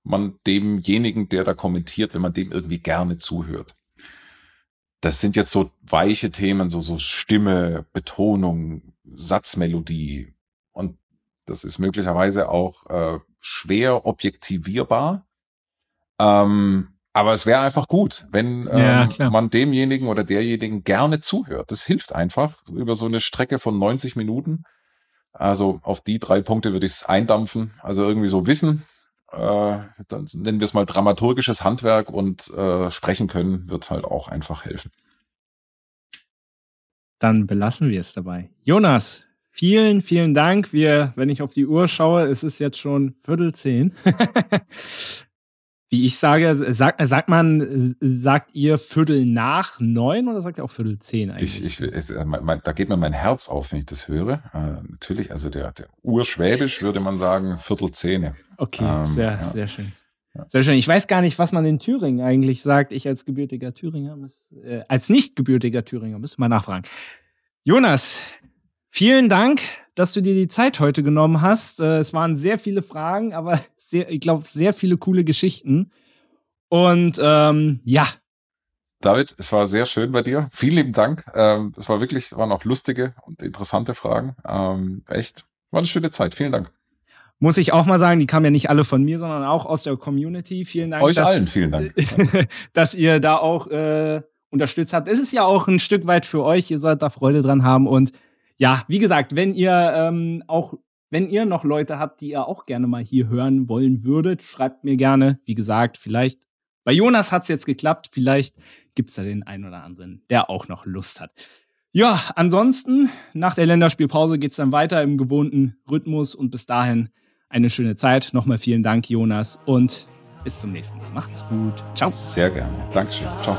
man demjenigen, der da kommentiert, wenn man dem irgendwie gerne zuhört das sind jetzt so weiche Themen, so, so Stimme, Betonung, Satzmelodie. Und das ist möglicherweise auch äh, schwer objektivierbar. Ähm, aber es wäre einfach gut, wenn ähm, ja, man demjenigen oder derjenigen gerne zuhört. Das hilft einfach über so eine Strecke von 90 Minuten. Also auf die drei Punkte würde ich es eindampfen. Also irgendwie so Wissen, äh, dann nennen wir es mal dramaturgisches Handwerk und äh, sprechen können, wird halt auch einfach helfen. Dann belassen wir es dabei. Jonas, vielen, vielen Dank. Wir, wenn ich auf die Uhr schaue, es ist jetzt schon Viertel zehn. [laughs] Wie ich sage, sagt, sagt man, sagt ihr Viertel nach neun oder sagt ihr auch Viertel zehn eigentlich? Ich, ich, es, mein, mein, da geht mir mein Herz auf, wenn ich das höre. Äh, natürlich, also der, der Urschwäbisch würde man sagen Viertel zehn. Okay, ähm, sehr, ja. sehr schön. Sehr schön. Ich weiß gar nicht, was man in Thüringen eigentlich sagt. Ich als gebürtiger Thüringer muss, äh, als nicht gebürtiger Thüringer müsste mal nachfragen. Jonas, vielen Dank, dass du dir die Zeit heute genommen hast. Äh, es waren sehr viele Fragen, aber sehr, ich glaube, sehr viele coole Geschichten. Und ähm, ja. David, es war sehr schön bei dir. Vielen lieben Dank. Ähm, es war wirklich, waren auch lustige und interessante Fragen. Ähm, echt, war eine schöne Zeit. Vielen Dank muss ich auch mal sagen, die kamen ja nicht alle von mir, sondern auch aus der Community. Vielen Dank. Euch dass, allen vielen Dank. [laughs] dass ihr da auch äh, unterstützt habt. Es ist ja auch ein Stück weit für euch. Ihr sollt da Freude dran haben. Und ja, wie gesagt, wenn ihr ähm, auch, wenn ihr noch Leute habt, die ihr auch gerne mal hier hören wollen würdet, schreibt mir gerne. Wie gesagt, vielleicht bei Jonas hat's jetzt geklappt. Vielleicht gibt's da den einen oder anderen, der auch noch Lust hat. Ja, ansonsten, nach der Länderspielpause geht's dann weiter im gewohnten Rhythmus und bis dahin eine schöne Zeit. Nochmal vielen Dank, Jonas, und bis zum nächsten Mal. Macht's gut. Ciao. Sehr gerne. Dankeschön. Ciao.